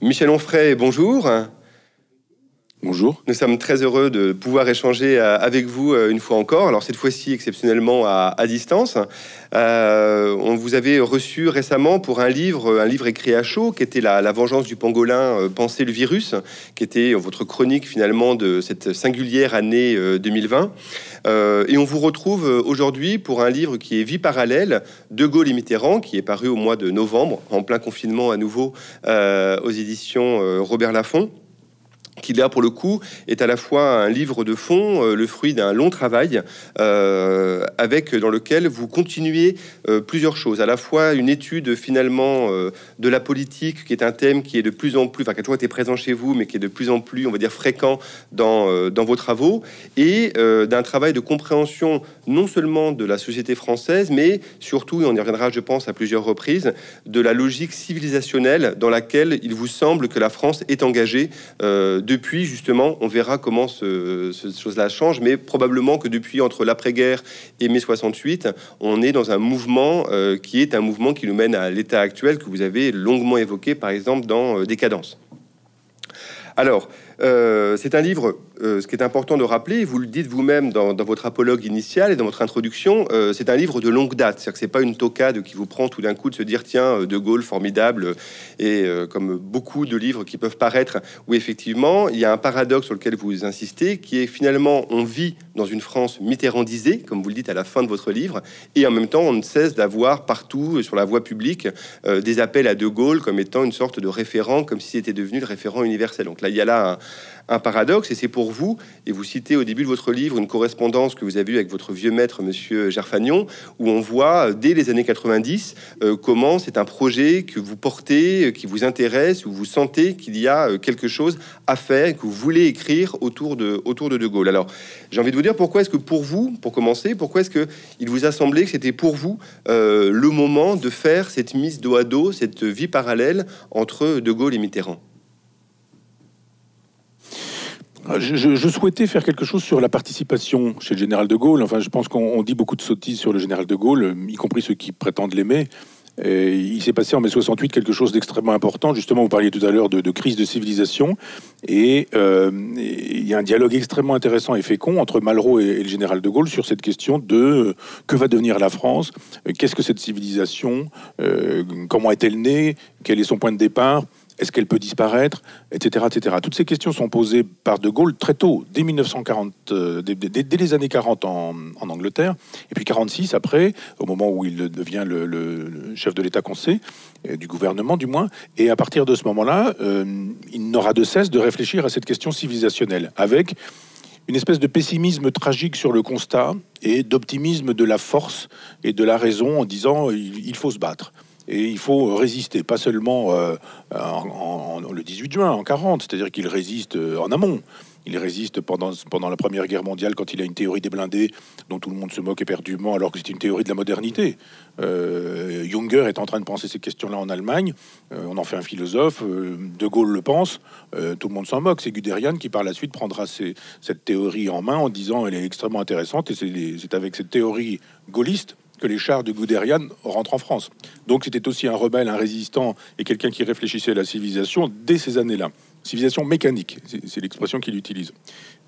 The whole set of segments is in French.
Michel Onfray, bonjour. Bonjour. Nous sommes très heureux de pouvoir échanger euh, avec vous euh, une fois encore. Alors cette fois-ci exceptionnellement à, distance. Euh, on vous avait reçu récemment pour un livre, un livre écrit à chaud, qui était la, vengeance du pangolin, penser le virus, qui était votre chronique finalement de cette singulière année 2020. et on vous retrouve aujourd'hui pour un livre qui est Vie parallèle de Gaulle et Mitterrand, qui est paru au mois de novembre, en plein confinement à nouveau aux éditions Robert Laffont qui là pour le coup est à la fois un livre de fond, euh, le fruit d'un long travail, euh, avec dans lequel vous continuez euh, plusieurs choses, à la fois une étude finalement de la politique, qui est un thème qui est de plus en plus, enfin qui a toujours été présent chez vous, mais qui est de plus en plus, on va dire, fréquent dans, dans vos travaux, et d'un travail de compréhension non seulement de la société française, mais surtout, et on y reviendra, je pense, à plusieurs reprises, de la logique civilisationnelle dans laquelle il vous semble que la France est engagée depuis, justement, on verra comment ce, chose-là change, mais probablement que depuis entre l'après-guerre et mai 68, on est dans un mouvement euh, qui est un mouvement qui nous mène à l'état actuel que vous avez longuement évoqué, par exemple, dans euh, Décadence. Alors, euh, c'est un livre, euh, ce qui est important de rappeler, vous le dites vous-même dans, votre apologue initial et dans votre introduction, euh, c'est un livre de longue date. C'est-à-dire que c'est pas une tocade qui vous prend tout d'un coup de se dire tiens, De Gaulle, formidable, et comme beaucoup de livres qui peuvent paraître, où effectivement, il y a un paradoxe sur lequel vous insistez, qui est finalement, on vit dans une France mitterrandisée, comme vous le dites à la fin de votre livre, et en même temps, on ne cesse d'avoir partout sur la voie publique des appels à De Gaulle comme étant une sorte de référent, comme si c'était devenu le référent universel. Donc là, il y a là un, un paradoxe, et c'est pour vous, et vous citez au début de votre livre une correspondance que vous avez eue avec votre vieux maître, Monsieur Gerfagnon, où on voit dès les années 90 euh, comment c'est un projet que vous portez, euh, qui vous intéresse, où vous sentez qu'il y a euh, quelque chose à faire, que vous voulez écrire autour de, autour de De Gaulle. Alors, j'ai envie de vous dire pourquoi est-ce que pour vous, pour commencer, pourquoi est-ce que il vous a semblé que c'était pour vous le moment de faire cette mise dos à dos, cette vie parallèle entre De Gaulle et Mitterrand? Je, souhaitais faire quelque chose sur la participation chez le général de Gaulle. Enfin, je pense qu'on dit beaucoup de sottises sur le général de Gaulle, y compris ceux qui prétendent l'aimer. il s'est passé en mai 68 quelque chose d'extrêmement important. Justement, vous parliez tout à l'heure de, crise de civilisation. Et euh, il y a un dialogue extrêmement intéressant et fécond entre Malraux et, le général de Gaulle sur cette question de euh, que va devenir la France, euh, qu'est-ce que cette civilisation, comment est-elle née, quel est son point de départ, est-ce qu'elle peut disparaître, etc., etc. Toutes ces questions sont posées par De Gaulle très tôt, dès 1940, euh, dès, les années 40 en, Angleterre, et puis 46 après, au moment où il devient le, chef de l'État conseil du gouvernement du moins, et à partir de ce moment-là, euh, il n'aura de cesse de réfléchir à cette question civilisationnelle, avec une espèce de pessimisme tragique sur le constat et d'optimisme de la force et de la raison en disant il faut se battre et il faut résister, pas seulement euh, en, le 18 juin, en 40, c'est-à-dire qu'il résiste euh, en amont. Il résiste pendant, pendant la Première Guerre mondiale quand il a une théorie des blindés dont tout le monde se moque éperdument alors que c'est une théorie de la modernité. Euh, Junger est en train de penser ces questions-là en Allemagne. on en fait un philosophe. de Gaulle le pense. tout le monde s'en moque. C'est Guderian qui par la suite prendra cette théorie en main en disant elle est extrêmement intéressante et c'est avec cette théorie gaulliste que les chars de Guderian rentrent en France. Donc c'était aussi un rebelle, un résistant et quelqu'un qui réfléchissait à la civilisation dès ces années-là. Civilisation mécanique, c'est l'expression qu'il utilise.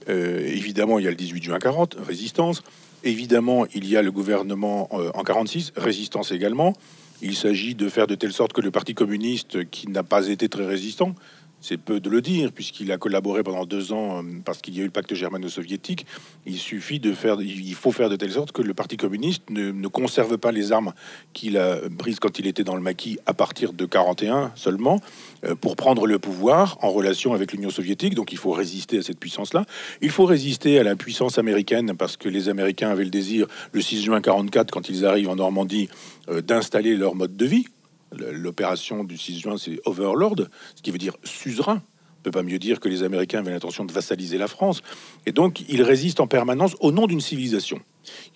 Euh, évidemment, il y a le 18 juin 40, résistance. Évidemment, il y a le gouvernement euh, en 46, résistance également. Il s'agit de faire de telle sorte que le Parti communiste, qui n'a pas été très résistant, c'est peu de le dire, puisqu'il a collaboré pendant deux ans euh, parce qu'il y a eu le pacte germano-soviétique. Il suffit de faire, il faut faire de telle sorte que le Parti communiste ne, conserve pas les armes qu'il a prises quand il était dans le maquis à partir de 41 seulement, euh, pour prendre le pouvoir en relation avec l'Union soviétique. Donc il faut résister à cette puissance-là. Il faut résister à la puissance américaine parce que les Américains avaient le désir, le 6 juin 44, quand ils arrivent en Normandie, euh, d'installer leur mode de vie L'opération du 6 juin, c'est Overlord, ce qui veut dire suzerain. On peut pas mieux dire que les Américains avaient l'intention de vassaliser la France. Et donc, il résiste en permanence au nom d'une civilisation.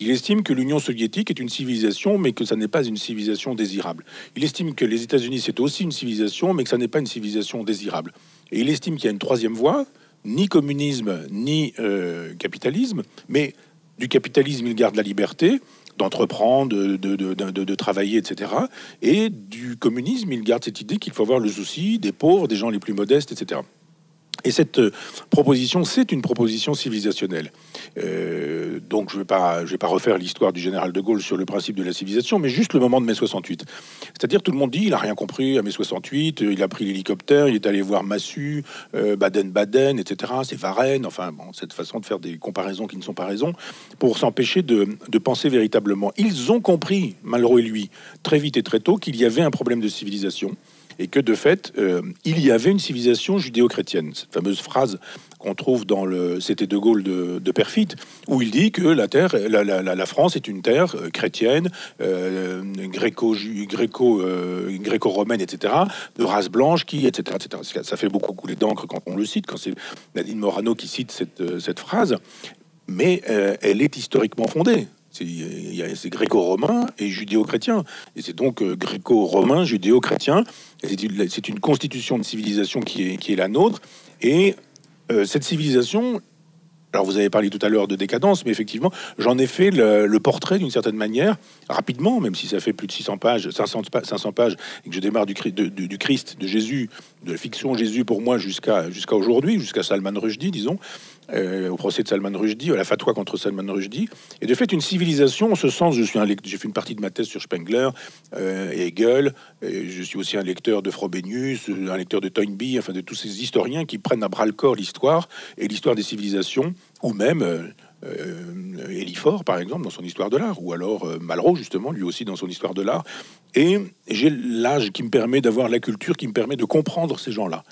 Il estime que l'Union soviétique est une civilisation, mais que ça n'est pas une civilisation désirable. Il estime que les États-Unis, c'est aussi une civilisation, mais que ça n'est pas une civilisation désirable. Et il estime qu'il y a une troisième voie, ni communisme, ni euh, capitalisme, mais du capitalisme, il garde la liberté, d'entreprendre, de, de, de, travailler, etc. Et du communisme, il garde cette idée qu'il faut avoir le souci des pauvres, des gens les plus modestes, etc. Et cette euh, proposition, c'est une proposition civilisationnelle. Euh, donc je ne vais, pas, refaire l'histoire du général de Gaulle sur le principe de la civilisation, mais juste le moment de mai 68. C'est-à-dire tout le monde dit, il n'a rien compris à mai 68, il a pris l'hélicoptère, il est allé voir Massu, euh, Baden-Baden, etc. C'est Varennes, enfin cette façon de faire des comparaisons qui ne sont pas raisons, pour s'empêcher de, de penser véritablement. Ils ont compris, Malraux et lui, très vite et très tôt, qu'il y avait un problème de civilisation et que de fait, euh, il y avait une civilisation judéo-chrétienne. Cette fameuse phrase qu'on trouve dans le C'était de Gaulle de, de où il dit que la terre, la, France est une terre euh, chrétienne, euh, gréco, gréco, euh, gréco-romaine, etc., de race blanche, qui, etc., etc. Ça fait beaucoup couler d'encre quand on le cite, quand c'est Nadine Morano qui cite cette, cette phrase, mais elle est historiquement fondée. C'est gréco-romain et judéo-chrétien. Et c'est donc euh, gréco-romain, judéo-chrétien. C'est une, constitution de civilisation qui est, la nôtre. Et euh, cette civilisation, alors vous avez parlé tout à l'heure de décadence, mais effectivement, j'en ai fait le, portrait d'une certaine manière, rapidement, même si ça fait plus de 600 pages, 500, 500 pages, et que je démarre du, Christ, de Jésus, de la fiction Jésus pour moi jusqu'à aujourd'hui, jusqu'à Salman Rushdie, disons. Euh, au procès de Salman Rushdie, à la fatwa contre Salman Rushdie. Et de fait, une civilisation, en ce sens, je suis un j'ai fait une partie de ma thèse sur Spengler euh, et Hegel. Je suis aussi un lecteur de Frobenius, un lecteur de Toynbee, enfin de tous ces historiens qui prennent à bras le corps l'histoire et l'histoire des civilisations, ou même euh, euh Eliphore, par exemple, dans son histoire de l'art, ou alors Malraux, justement, lui aussi dans son histoire de l'art. Et j'ai l'âge qui me permet d'avoir la culture, qui me permet de comprendre ces gens-là.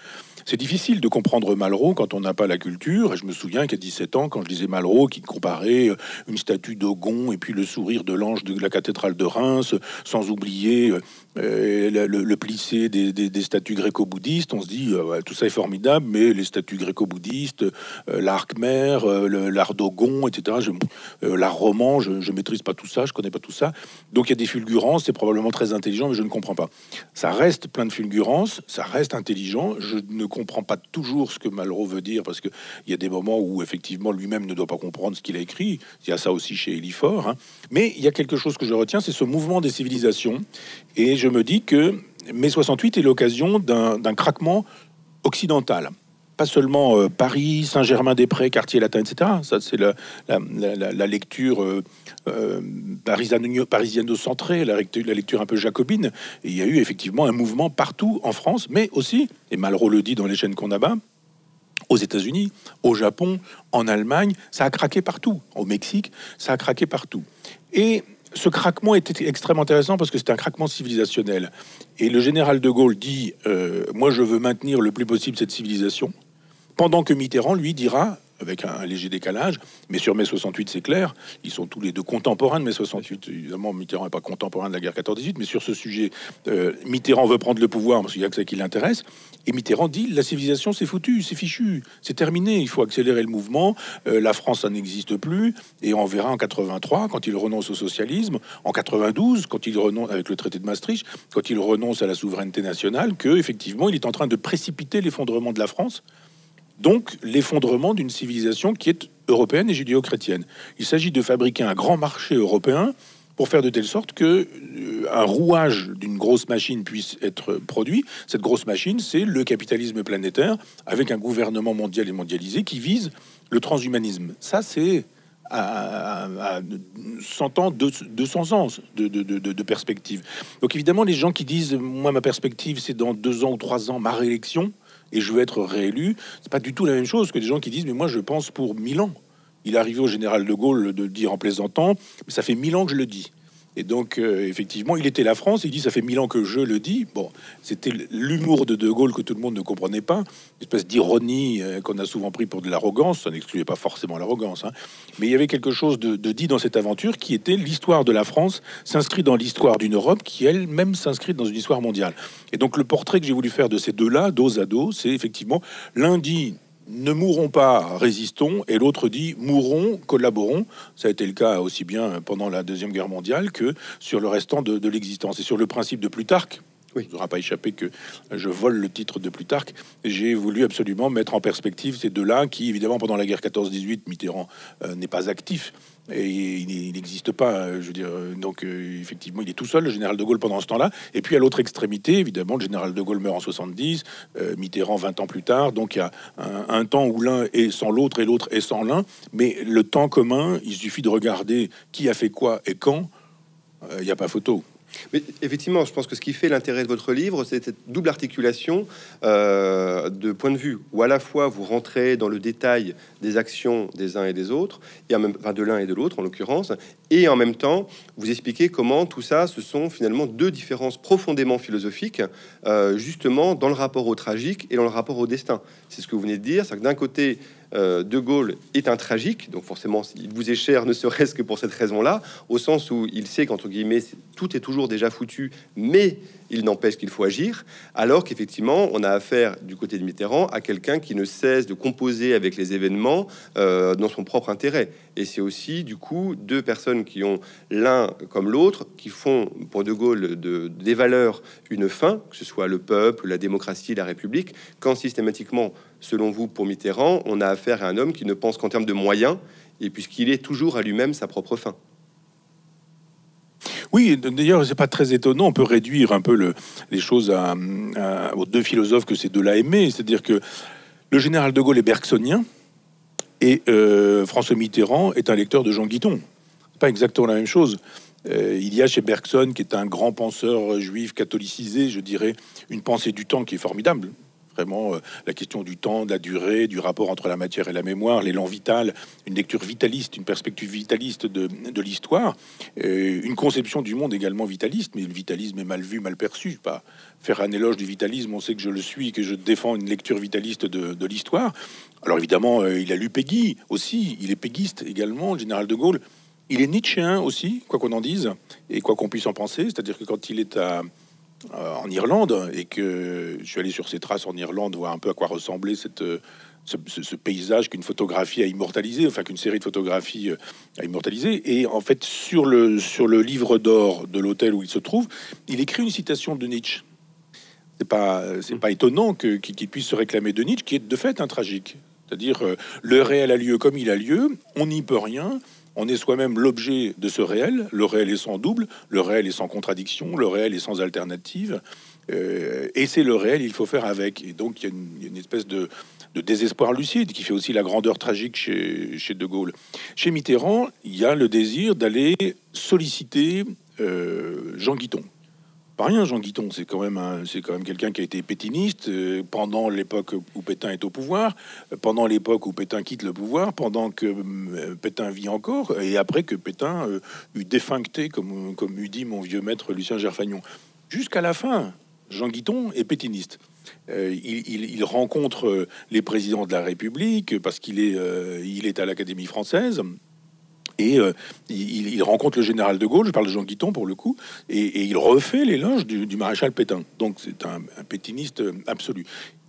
C'est difficile de comprendre Malraux quand on n'a pas la culture. Et je me souviens qu'à 17 ans, quand je lisais Malraux, qui comparait euh, une statue d'Ogon et puis le sourire de l'ange de la cathédrale de Reims, sans oublier euh, euh, le, plissé des, statues gréco-bouddhistes, on se dit tout ça est formidable, mais les statues gréco-bouddhistes, l'art khmer, l'art d'Ogon, etc., l'art roman, je, ne maîtrise pas tout ça, je connais pas tout ça. Donc il y a des fulgurances, c'est probablement très intelligent, mais je ne comprends pas. Ça reste plein de fulgurances, ça reste intelligent. Je ne comprend pas toujours ce que Malraux veut dire, parce qu'il y a des moments où effectivement lui-même ne doit pas comprendre ce qu'il a écrit. Il y a ça aussi chez Eliphore. Hein. Mais il y a quelque chose que je retiens, c'est ce mouvement des civilisations. Et je me dis que mai 68 est l'occasion d'un craquement occidental pas seulement euh, Paris, Saint-Germain-des-Prés, quartier latin, etc. Ça, c'est la, la, lecture euh, euh, parisiano-centrée, la, lecture un peu jacobine. Il y a eu effectivement un mouvement partout en France, mais aussi, et Malraux le dit dans les chaînes qu'on abat, aux États-Unis, au Japon, en Allemagne, ça a craqué partout. Au Mexique, ça a craqué partout. Et ce craquement était extrêmement intéressant parce que c'est un craquement civilisationnel. Et le général de Gaulle dit euh, Moi, je veux maintenir le plus possible cette civilisation. Pendant que Mitterrand, lui, dira avec un, léger décalage. Mais sur mai 68, c'est clair, ils sont tous les deux contemporains de mai 68. Évidemment, Mitterrand n'est pas contemporain de la guerre 14-18, mais sur ce sujet, euh, Mitterrand veut prendre le pouvoir parce qu'il y a que ça qui l'intéresse. Et Mitterrand dit la civilisation, c'est foutu, c'est fichu, c'est terminé, il faut accélérer le mouvement. Euh, la France, n'existe plus. Et on verra en 83, quand il renonce au socialisme, en 92, quand il renonce avec le traité de Maastricht, quand il renonce à la souveraineté nationale, que effectivement, il est en train de précipiter l'effondrement de la France donc l'effondrement d'une civilisation qui est européenne et judéo-chrétienne. Il s'agit de fabriquer un grand marché européen pour faire de telle sorte que euh, un rouage d'une grosse machine puisse être produit. Cette grosse machine, c'est le capitalisme planétaire avec un gouvernement mondial et mondialisé qui vise le transhumanisme. Ça, c'est à, 100 ans, 200 ans de, de, de, perspective. Donc évidemment, les gens qui disent, moi, ma perspective, c'est dans deux ans ou trois ans, ma réélection, et je veux être réélu, c'est pas du tout la même chose que des gens qui disent mais moi je pense pour mille ans. Il arrivé au général de Gaulle de le dire en plaisantant, mais ça fait mille ans que je le dis. Et donc, euh, effectivement, il était la France. Il dit, ça fait mille ans que je le dis. Bon, c'était l'humour de De Gaulle que tout le monde ne comprenait pas. Une espèce d'ironie euh, qu'on a souvent pris pour de l'arrogance. Ça n'excluait pas forcément l'arrogance. Hein. Mais il y avait quelque chose de, dit dans cette aventure qui était l'histoire de la France s'inscrit dans l'histoire d'une Europe qui elle-même s'inscrit dans une histoire mondiale. Et donc, le portrait que j'ai voulu faire de ces deux-là, dos à dos, c'est effectivement lundi ne mourrons pas, résistons, et l'autre dit mourons, collaborons. Ça a été le cas aussi bien pendant la Deuxième Guerre mondiale que sur le restant de, l'existence. Et sur le principe de Plutarque, oui. il n'aura pas échappé que je vole le titre de Plutarque. J'ai voulu absolument mettre en perspective ces deux-là, qui évidemment pendant la guerre 14-18, Mitterrand euh, n'est pas actif, et il n'existe pas. Je veux dire, donc effectivement, il est tout seul, le général de Gaulle, pendant ce temps-là. Et puis à l'autre extrémité, évidemment, le général de Gaulle meurt en 70, Mitterrand 20 ans plus tard. Donc il y a un, un temps où l'un est sans l'autre et l'autre est sans l'un. Mais le temps commun, il suffit de regarder qui a fait quoi et quand. Il n'y a pas photo. Mais effectivement, je pense que ce qui fait l'intérêt de votre livre, c'est cette double articulation euh, de point de vue où à la fois vous rentrez dans le détail des actions des uns et des autres, et en même, enfin de l'un et de l'autre en l'occurrence, et en même temps vous expliquez comment tout ça, ce sont finalement deux différences profondément philosophiques, euh, justement dans le rapport au tragique et dans le rapport au destin. C'est ce que vous venez de dire, c'est que d'un côté de Gaulle est un tragique, donc forcément il vous est cher, ne serait-ce que pour cette raison-là, au sens où il sait qu'entre guillemets tout est toujours déjà foutu, mais il n'empêche qu'il faut agir, alors qu'effectivement on a affaire du côté de Mitterrand à quelqu'un qui ne cesse de composer avec les événements euh, dans son propre intérêt. Et c'est aussi du coup deux personnes qui ont l'un comme l'autre, qui font pour De Gaulle de, des valeurs une fin, que ce soit le peuple, la démocratie, la République, quand systématiquement selon vous, pour Mitterrand, on a affaire à un homme qui ne pense qu'en termes de moyens, et puisqu'il est toujours à lui-même sa propre fin. Oui, d'ailleurs, c'est pas très étonnant. On peut réduire un peu les choses aux deux philosophes que ces deux-là aimaient. C'est-à-dire que le général de Gaulle est bergsonien et euh, François Mitterrand est un lecteur de Jean Guiton. Pas exactement la même chose. Euh, il y a chez Bergson, qui est un grand penseur juif catholicisé, je dirais, une pensée du temps qui est formidable vraiment euh, la question du temps, de la durée, du rapport entre la matière et la mémoire, l'élan vital, une lecture vitaliste, une perspective vitaliste de, l'histoire, une conception du monde également vitaliste, mais le vitalisme est mal vu, mal perçu. Pas faire un éloge du vitalisme, on sait que je le suis, que je défends une lecture vitaliste de, l'histoire. Alors évidemment, euh, il a lu Peggy aussi, il est péguiste également, le général de Gaulle. Il est nietzschéen aussi, quoi qu'on en dise, et quoi qu'on puisse en penser, c'est-à-dire que quand il est à euh, en Irlande et que je suis allé sur ces traces en Irlande voir un peu à quoi ressemblait cette, euh, ce, paysage qu'une photographie a immortalisé, enfin qu'une série de photographies euh, a immortalisé. Et en fait, sur le, sur le livre d'or de l'hôtel où il se trouve, il écrit une citation de Nietzsche. C'est pas, c'est pas étonnant que, qu'il puisse se réclamer de Nietzsche, qui est de fait un tragique. C'est-à-dire, le réel a lieu comme il a lieu, on n'y peut rien, on est soi-même l'objet de ce réel. Le réel est sans double, le réel est sans contradiction, le réel est sans alternative. Euh, et c'est le réel, il faut faire avec. Et donc il y a une, espèce de, désespoir lucide qui fait aussi la grandeur tragique chez, De Gaulle. Chez Mitterrand, il y a le désir d'aller solliciter euh, Jean Guiton rien, Jean Guiton. C'est quand même c'est quand même quelqu'un qui a été pétiniste euh, pendant l'époque où Pétain est au pouvoir, pendant l'époque où Pétain quitte le pouvoir, pendant que euh, Pétain vit encore, et après que Pétain euh, eut défuncté, comme comme eût dit mon vieux maître Lucien Gerfagnon. Jusqu'à la fin, Jean Guiton est pétiniste. il, rencontre les présidents de la République parce qu'il est, il est à l'Académie française. Et euh, il, rencontre le général de Gaulle, je parle de Jean Guiton pour le coup, et, il refait l'éloge du, du, maréchal Pétain. Donc c'est un, pétiniste euh, absolu,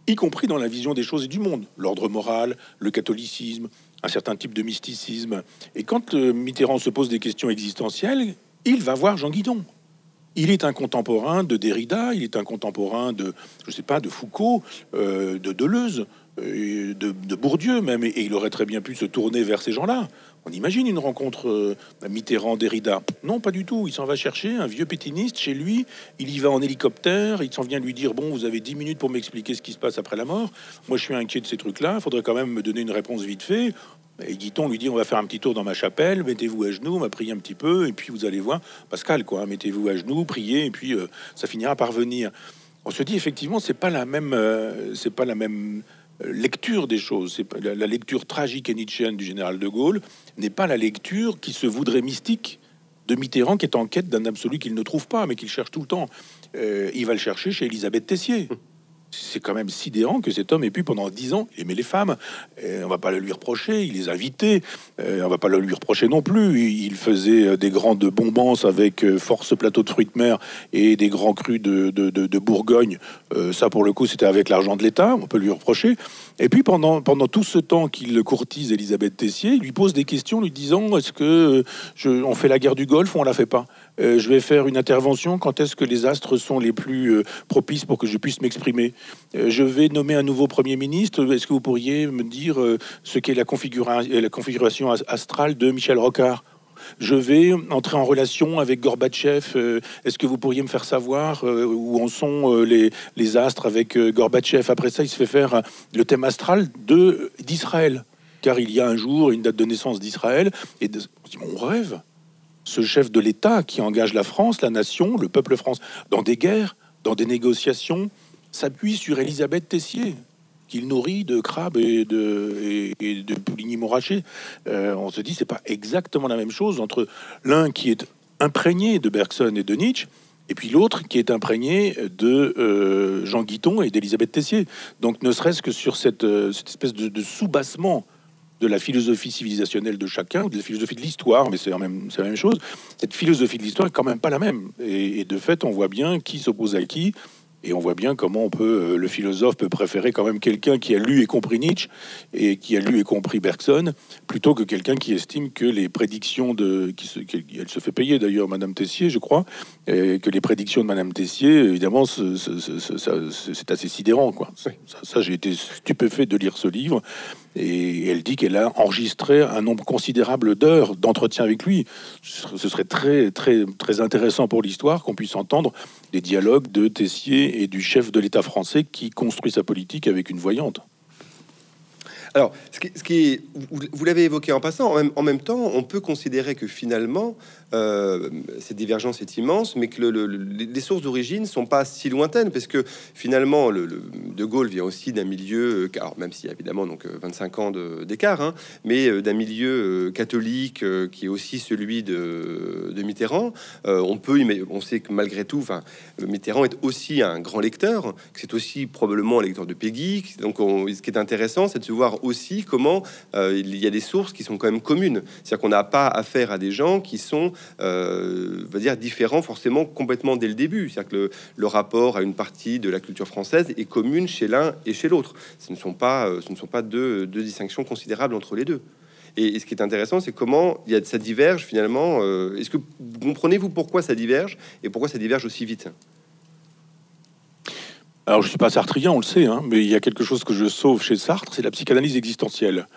y compris dans la vision des choses et du monde, l'ordre moral, le catholicisme, un certain type de mysticisme. Et quand euh, Mitterrand se pose des questions existentielles, il va voir Jean Guiton. Il est un contemporain de Derrida, il est un contemporain de, je sais pas, de Foucault, de Deleuze, de, de, Bourdieu même, et il aurait très bien pu se tourner vers ces gens-là. On imagine une rencontre euh, Mitterrand-Derrida. Non, pas du tout. Il s'en va chercher un vieux pétiniste chez lui. Il y va en hélicoptère. Il s'en vient lui dire Bon, vous avez 10 minutes pour m'expliquer ce qui se passe après la mort. Moi, je suis inquiet de ces trucs-là. Il faudrait quand même me donner une réponse vite fait. Et Guiton lui dit On va faire un petit tour dans ma chapelle. Mettez-vous à genoux. On va prier un petit peu. Et puis, vous allez voir. Pascal, quoi. Mettez-vous à genoux, priez. Et puis, euh, ça finira par venir. On se dit effectivement, c'est pas la même. Euh, c'est pas la même lecture des choses. C'est la, la, lecture tragique et nietzschéenne du général de Gaulle n'est pas la lecture qui se voudrait mystique de Mitterrand, qui est en quête d'un absolu qu'il ne trouve pas, mais qu'il cherche tout le temps. Euh, il va le chercher chez Elisabeth Tessier c'est quand même sidérant que cet homme ait pu pendant dix ans aimer les femmes. Et on va pas le lui reprocher, il les invitait. On va pas le lui reprocher non plus. Il faisait euh, des grandes bombances avec euh, force plateau de fruits de mer et des grands crus de, de, Bourgogne. Euh, ça, pour le coup, c'était avec l'argent de l'État. On peut lui reprocher. Et puis pendant, pendant tout ce temps qu'il courtise Elisabeth Tessier, il lui pose des questions lui disant est-ce que je, on fait la guerre du Golfe ou on la fait pas? Euh, je vais faire une intervention. Quand est-ce que les astres sont les plus euh, propices pour que je puisse m'exprimer? Euh, Je vais nommer un nouveau Premier ministre. Est-ce que vous pourriez me dire ce qu'est la, configuration astrale de Michel Rocard? Je vais entrer en relation avec Gorbatchev. Est-ce que vous pourriez me faire savoir où en sont les, les, astres avec Gorbatchev? Après ça, il se fait faire le thème astral d'Israël, car il y a un jour une date de naissance d'Israël. Et de, on rêve ce chef de l'État qui engage la France, la nation, le peuple France, dans des guerres, dans des négociations, s'appuie sur Elisabeth Tessier, qu'il nourrit de crabes et de, et, de pouligny morachés. Euh, on se dit, c'est pas exactement la même chose entre l'un qui est imprégné de Bergson et de Nietzsche, et puis l'autre qui est imprégné de euh, Jean Guiton et d'Elisabeth Tessier. Donc ne serait-ce que sur cette, euh, espèce de, de soubassement de la philosophie civilisationnelle de chacun, de la philosophie de l'histoire, mais c'est la même, la même chose. Cette philosophie de l'histoire est quand même pas la même. et, de fait, on voit bien qui s'oppose à qui, et on voit bien comment on peut, euh, le philosophe peut préférer quand même quelqu'un qui a lu et compris Nietzsche et qui a lu et compris Bergson, plutôt que quelqu'un qui estime que les prédictions de, qui se, elle se fait payer d'ailleurs, Madame Tessier, je crois, et que les prédictions de Madame Tessier, évidemment, c'est assez sidérant, quoi. Ça, j'ai été stupéfait de lire ce livre. Et elle dit qu'elle a enregistré un nombre considérable d'heures d'entretien avec lui. Ce serait très, très, très intéressant pour l'histoire qu'on puisse entendre des dialogues de Tessier et du chef de l'État français qui construit sa politique avec une voyante. Alors, ce qui, vous, l'avez évoqué en passant, en même, temps, on peut considérer que finalement, euh, cette divergence est immense, mais que les sources d'origine sont pas si lointaines, parce que finalement, le, De Gaulle vient aussi d'un milieu, euh, alors même a évidemment donc 25 euh, ans d'écart, hein, mais d'un milieu catholique qui est aussi celui de, Mitterrand. on peut, on sait que malgré tout, Mitterrand est aussi un grand lecteur, c'est aussi probablement un lecteur de Peggy. Donc, ce qui est intéressant, c'est de se voir aussi comment il y a des sources qui sont quand même communes. C'est-à-dire qu'on n'a pas affaire à des gens qui sont euh, va dire différent forcément complètement dès le début. C'est-à-dire que le, rapport à une partie de la culture française est commune chez l'un et chez l'autre. Ce ne sont pas, euh, ce ne sont pas deux, distinctions considérables entre les deux. Et, ce qui est intéressant, c'est comment il y a, ça diverge finalement. Euh, est-ce que vous comprenez-vous pourquoi ça diverge et pourquoi ça diverge aussi vite? Alors, je suis pas sartrien, on le sait, hein, mais il y a quelque chose que je sauve chez Sartre, c'est la psychanalyse existentielle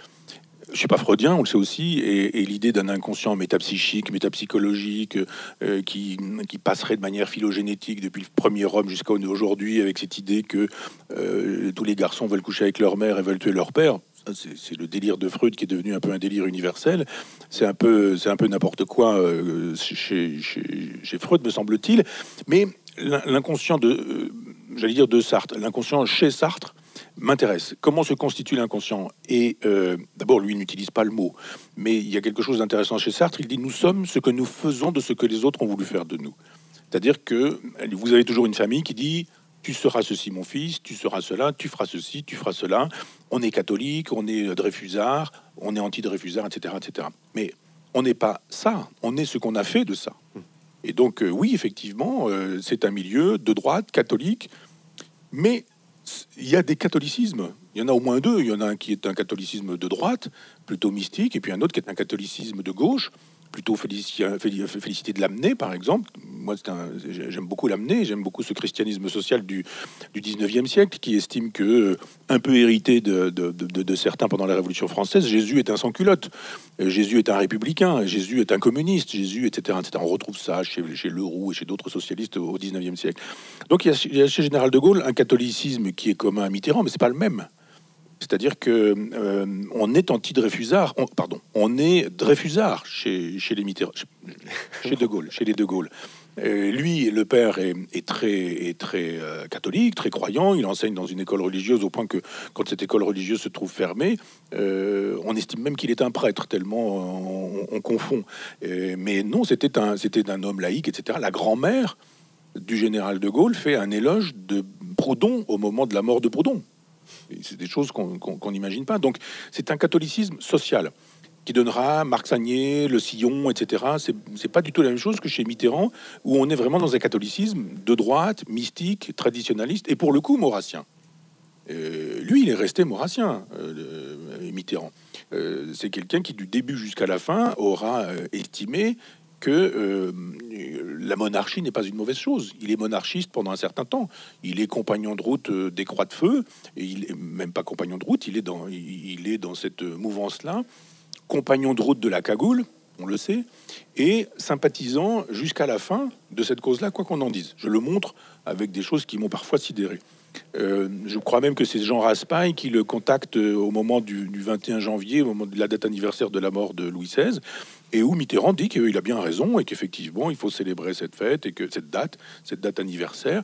je suis pas freudien, on le sait aussi, et, l'idée d'un inconscient métapsychique, métapsychologique, euh, qui, qui, passerait de manière phylogénétique depuis le premier homme jusqu'à aujourd'hui, avec cette idée que euh, tous les garçons veulent coucher avec leur mère et veulent tuer leur père. C'est le délire de Freud qui est devenu un peu un délire universel. C'est un peu, c'est un peu n'importe quoi euh, chez, chez, Freud, me semble-t-il. Mais l'inconscient de, j'allais dire de Sartre, l'inconscient chez Sartre, m'intéresse. Comment se constitue l'inconscient? Et euh, d'abord, lui n'utilise pas le mot, mais il y a quelque chose d'intéressant chez Sartre. Il dit nous sommes ce que nous faisons de ce que les autres ont voulu faire de nous. C'est-à-dire que vous avez toujours une famille qui dit tu seras ceci, mon fils, tu seras cela, tu feras ceci, tu feras cela. On est catholique, on est Dreyfusard, on est anti-Dreyfusard, etc., etc. Mais on n'est pas ça, on est ce qu'on a fait de ça. Et donc, euh, oui, effectivement, euh, c'est un milieu de droite, catholique, mais il y a des catholicismes. Il y en a au moins deux. Il y en a un qui est un catholicisme de droite, plutôt mystique, et puis un autre qui est un catholicisme de gauche, plutôt félicité de l'amener, par exemple. Moi, j'aime beaucoup l'amener, j'aime beaucoup ce christianisme social du, du 19e siècle qui estime que, euh, un peu hérité de, de, certains pendant la Révolution française, Jésus est un sans-culotte, euh, Jésus est un républicain, Jésus est un communiste, Jésus, etc. etc. On retrouve ça chez, chez Leroux et chez d'autres socialistes au 19e siècle. Donc il y, a, chez Général de Gaulle un catholicisme qui est commun à Mitterrand, mais c'est pas le même. C'est-à-dire que euh, on est anti-Dreyfusard, pardon, on est Dreyfusard chez, les Mitterrand, chez, De Gaulle, chez les De Gaulle. Euh, lui, le père est, très, très euh, catholique, très croyant. Il enseigne dans une école religieuse au point que quand cette école religieuse se trouve fermée, on estime même qu'il est un prêtre tellement on, on confond. mais non, c'était un, c'était un homme laïque, etc. La grand-mère du général de Gaulle fait un éloge de Proudhon au moment de la mort de Proudhon. C'est des choses qu'on n'imagine pas. Donc, c'est un catholicisme social qui donnera Marc Sagné, Le Sillon, etc. C'est pas du tout la même chose que chez Mitterrand, où on est vraiment dans un catholicisme de droite, mystique, traditionnaliste, et pour le coup maurassien. Euh, lui, il est resté maurassien, euh, Mitterrand. Euh, c'est quelqu'un qui, du début jusqu'à la fin, aura estimé que euh, la monarchie n'est pas une mauvaise chose. Il est monarchiste pendant un certain temps. Il est compagnon de route euh, des Croix de Feu, et il est même pas compagnon de route, il est dans, il est dans cette mouvance-là, compagnon de route de la cagoule, on le sait, et sympathisant jusqu'à la fin de cette cause-là, quoi qu'on en dise. Je le montre avec des choses qui m'ont parfois sidéré. Euh, je crois même que c'est Jean Raspail qui le contacte au moment du, 21 janvier, au moment de la date anniversaire de la mort de Louis XVI, et où Mitterrand dit qu'il a bien raison et qu'effectivement il faut célébrer cette fête et que cette date, cette date anniversaire,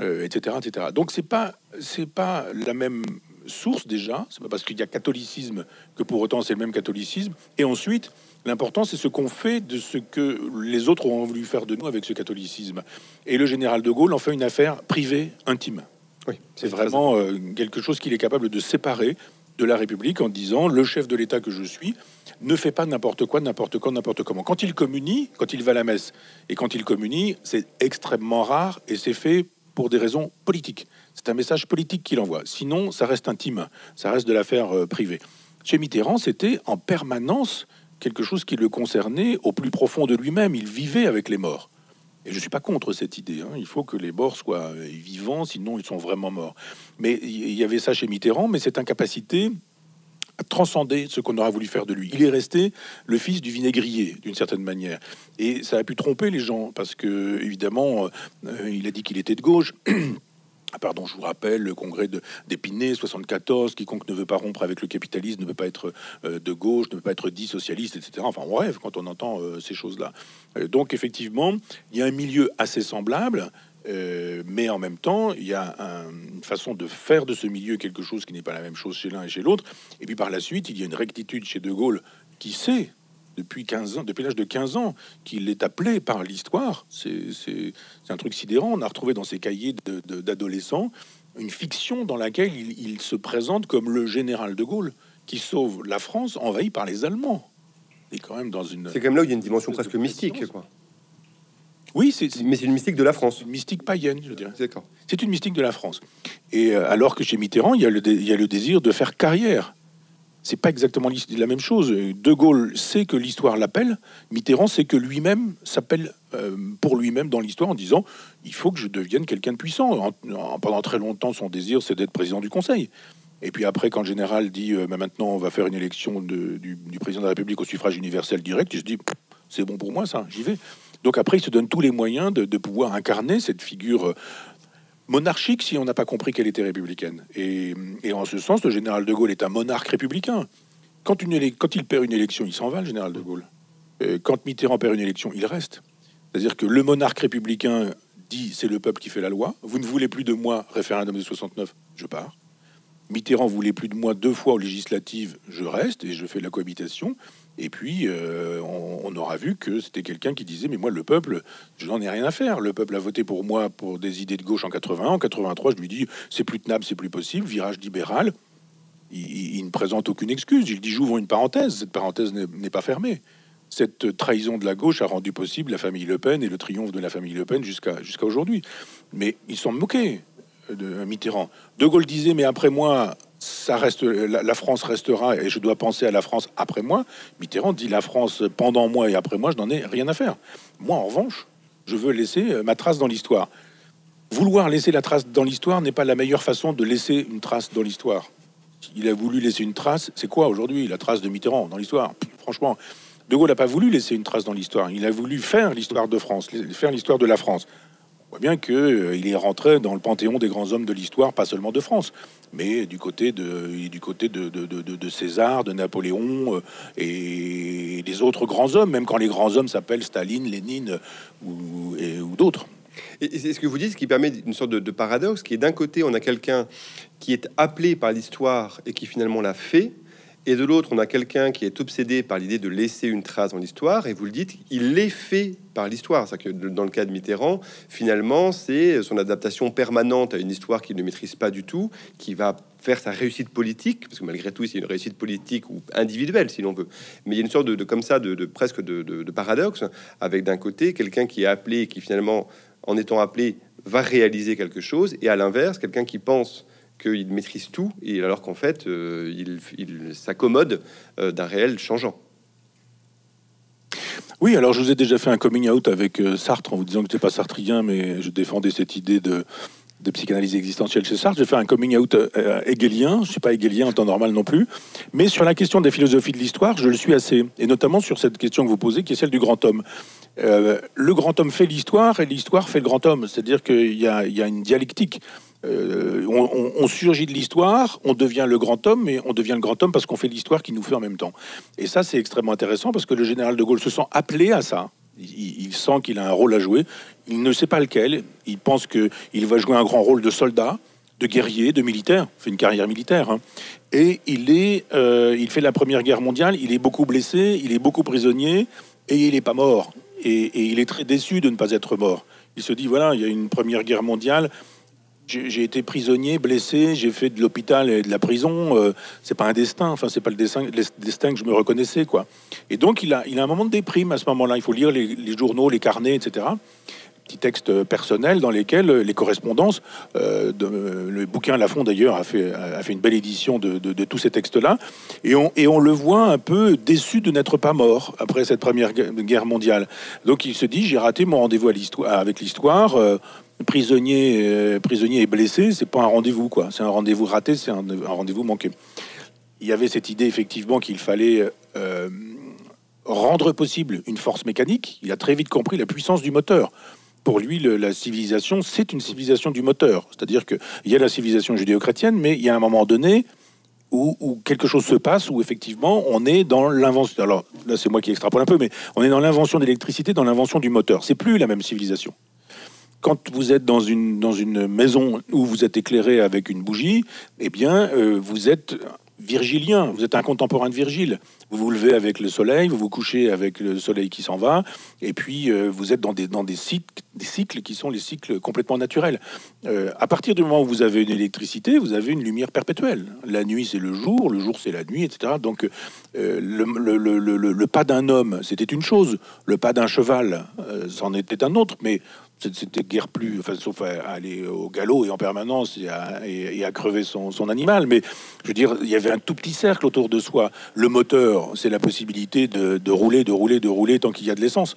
etc., euh, etc. Donc c'est pas c'est pas la même source déjà. C'est pas parce qu'il y a catholicisme que pour autant c'est le même catholicisme. Et ensuite, l'important c'est ce qu'on fait de ce que les autres ont voulu faire de nous avec ce catholicisme. Et le général de Gaulle en fait une affaire privée, intime. Oui, c'est vraiment euh, quelque chose qu'il est capable de séparer de la République en disant le chef de l'État que je suis ne fait pas n'importe quoi, n'importe quand, n'importe comment. Quand il communie, quand il va à la messe et quand il communie, c'est extrêmement rare et c'est fait pour des raisons politiques. C'est un message politique qu'il envoie. Sinon, ça reste intime, ça reste de l'affaire euh, privée. Chez Mitterrand, c'était en permanence quelque chose qui le concernait au plus profond de lui-même. Il vivait avec les morts. Et je ne suis pas contre cette idée. Hein. Il faut que les morts soient euh, vivants, sinon ils sont vraiment morts. Mais il y avait ça chez Mitterrand, mais cette incapacité à transcender ce qu'on aura voulu faire de lui. Il est resté le fils du vinaigrier, d'une certaine manière. Et ça a pu tromper les gens, parce que, évidemment, euh, il a dit qu'il était de gauche. Ah, pardon, je vous rappelle le congrès d'Épinay 74, quiconque ne veut pas rompre avec le capitalisme ne peut pas être euh, de gauche, ne peut pas être dit socialiste, etc. Enfin, on rêve quand on entend euh, ces choses-là. Donc, effectivement, il y a un milieu assez semblable, mais en même temps, il y a une façon de faire de ce milieu quelque chose qui n'est pas la même chose chez l'un et chez l'autre. Et puis par la suite, il y a une rectitude chez De Gaulle qui sait depuis 15 ans, depuis l'âge de 15 ans, qu'il est appelé par l'histoire. C'est un truc sidérant. On a retrouvé dans ses cahiers d'adolescents une fiction dans laquelle il, se présente comme le général de Gaulle qui sauve la France envahie par les Allemands. Et quand même dans une. C'est quand même là où il y a une dimension presque mystique, quoi. Oui, c'est mais c'est une mystique de la France. Une mystique païenne, je dirais. C'est une mystique de la France. Et euh, alors que chez Mitterrand, il y, a le il y a le désir de faire carrière c'est pas exactement la même chose. De Gaulle sait que l'histoire l'appelle, Mitterrand sait que lui-même s'appelle euh, pour lui-même dans l'histoire en disant il faut que je devienne quelqu'un de puissant. pendant très longtemps, son désir, c'est d'être président du Conseil. Et puis après, quand le général dit euh, maintenant on va faire une élection du, président de la République au suffrage universel direct, il se dit c'est bon pour moi ça, j'y vais. Donc après, il se donne tous les moyens de, de pouvoir incarner cette figure euh, monarchique si on n'a pas compris qu'elle était républicaine. Et, en ce sens, le général de Gaulle est un monarque républicain. Quand, il perd une élection, il s'en va, le général de Gaulle. quand Mitterrand perd une élection, il reste. C'est-à-dire que le monarque républicain dit c'est le peuple qui fait la loi. Vous ne voulez plus de moi, référendum de 69, je pars. Mitterrand voulait plus de moi deux fois aux législatives, je reste et je fais la cohabitation. Et puis, euh, on, aura vu que c'était quelqu'un qui disait, mais moi, le peuple, je n'en ai rien à faire. Le peuple a voté pour moi pour des idées de gauche en 80. En 83, je lui dis, c'est plus tenable, c'est plus possible. Virage libéral. Il, ne présente aucune excuse. Il dit, j'ouvre une parenthèse. Cette parenthèse n'est pas fermée. Cette trahison de la gauche a rendu possible la famille Le Pen et le triomphe de la famille Le Pen jusqu'à jusqu'à aujourd'hui. Mais ils sont moqués de Mitterrand. De Gaulle disait, mais après moi, ça reste, la, France restera et je dois penser à la France après moi. Mitterrand dit la France pendant moi et après moi, je n'en ai rien à faire. Moi, en revanche, je veux laisser euh, ma trace dans l'histoire. Vouloir laisser la trace dans l'histoire n'est pas la meilleure façon de laisser une trace dans l'histoire. Il a voulu laisser une trace. C'est quoi aujourd'hui la trace de Mitterrand dans l'histoire? Franchement, De Gaulle n'a pas voulu laisser une trace dans l'histoire. Il a voulu faire l'histoire de France, faire l'histoire de la France voit bien qu'il euh, est rentré dans le panthéon des grands hommes de l'histoire, pas seulement de France, mais du côté de, du côté de, de, de, César, de Napoléon euh, et des autres grands hommes, même quand les grands hommes s'appellent Staline, Lénine ou, d'autres. C'est ce que vous dites, ce qui permet une sorte de, paradoxe, qui est d'un côté, on a quelqu'un qui est appelé par l'histoire et qui finalement l'a fait, et de l'autre, on a quelqu'un qui est obsédé par l'idée de laisser une trace dans l'histoire, et vous le dites, il l'est fait par l'histoire. C'est que dans le cas de Mitterrand, finalement, c'est son adaptation permanente à une histoire qu'il ne maîtrise pas du tout, qui va faire sa réussite politique, parce que malgré tout, c'est une réussite politique ou individuelle, si l'on veut. Mais il y a une sorte de, comme ça, de, presque de, paradoxe, avec d'un côté quelqu'un qui est appelé, qui finalement, en étant appelé, va réaliser quelque chose, et à l'inverse, quelqu'un qui pense qu'il maîtrise tout, et alors qu'en fait, euh, il, s'accommode euh, d'un réel changeant. Oui, alors je vous ai déjà fait un coming out avec euh, Sartre en vous disant que je n'étais pas sartrien, mais je défendais cette idée de, psychanalyse existentielle chez Sartre. J'ai fait un coming out euh, hegelien. Je ne suis pas hegelien en temps normal non plus. Mais sur la question des philosophies de l'histoire, je le suis assez. Et notamment sur cette question que vous posez, qui est celle du grand homme. Euh, le grand homme fait l'histoire et l'histoire fait le grand homme. C'est-à-dire qu'il y, a une dialectique. Euh, on, surgit de l'histoire, on devient le grand homme, mais on devient le grand homme parce qu'on fait l'histoire qui nous fait en même temps. Et ça, c'est extrêmement intéressant parce que le général de Gaulle se sent appelé à ça. Il, sent qu'il a un rôle à jouer. Il ne sait pas lequel. Il pense qu'il va jouer un grand rôle de soldat, de guerrier, de militaire. Il fait une carrière militaire. Hein. Et il, est, euh, il fait la Première Guerre mondiale. Il est beaucoup blessé, il est beaucoup prisonnier et il n'est pas mort et, il est très déçu de ne pas être mort. Il se dit voilà, il y a une première guerre mondiale. J'ai été prisonnier, blessé, j'ai fait de l'hôpital et de la prison. Euh, c'est pas un destin, enfin c'est pas le destin, le destin que je me reconnaissais quoi. Et donc il a, il a un moment de déprime à ce moment-là. Il faut lire les, journaux, les carnets, etc petits textes personnels dans lesquels les correspondances, euh, le bouquin Lafond d'ailleurs a fait, a fait une belle édition de, tous ces textes-là, et on, et on le voit un peu déçu de n'être pas mort après cette première guerre mondiale. Donc il se dit j'ai raté mon rendez-vous avec l'histoire. Euh, prisonnier, euh, prisonnier et blessé, c'est pas un rendez-vous quoi, c'est un rendez-vous raté, c'est un, rendez-vous manqué. Il y avait cette idée effectivement qu'il fallait rendre possible une force mécanique. Il a très vite compris la puissance du moteur pour lui, la civilisation, c'est une civilisation du moteur. C'est-à-dire qu'il y a la civilisation judéo-chrétienne, mais il y a un moment donné où, quelque chose se passe, où effectivement on est dans l'invention. Alors là, c'est moi qui extrapole un peu, mais on est dans l'invention d'électricité, dans l'invention du moteur. C'est plus la même civilisation. Quand vous êtes dans une, dans une maison où vous êtes éclairé avec une bougie, eh bien, euh, vous êtes virgilien, vous êtes un contemporain de Virgile. Vous vous levez avec le soleil, vous vous couchez avec le soleil qui s'en va, et puis euh, vous êtes dans des, dans des, cycles, des cycles qui sont les cycles complètement naturels. Euh, à partir du moment où vous avez une électricité, vous avez une lumière perpétuelle. La nuit, c'est le jour, le jour, c'est la nuit, etc. Donc le, le, pas d'un homme, c'était une chose, le pas d'un cheval, c'en était un autre, mais c'était guère plus, enfin, sauf à, aller au galop et en permanence et à, crever son, animal. Mais je veux dire, il y avait un tout petit cercle autour de soi. Le moteur, c'est la possibilité de, rouler, de rouler, de rouler tant qu'il y a de l'essence.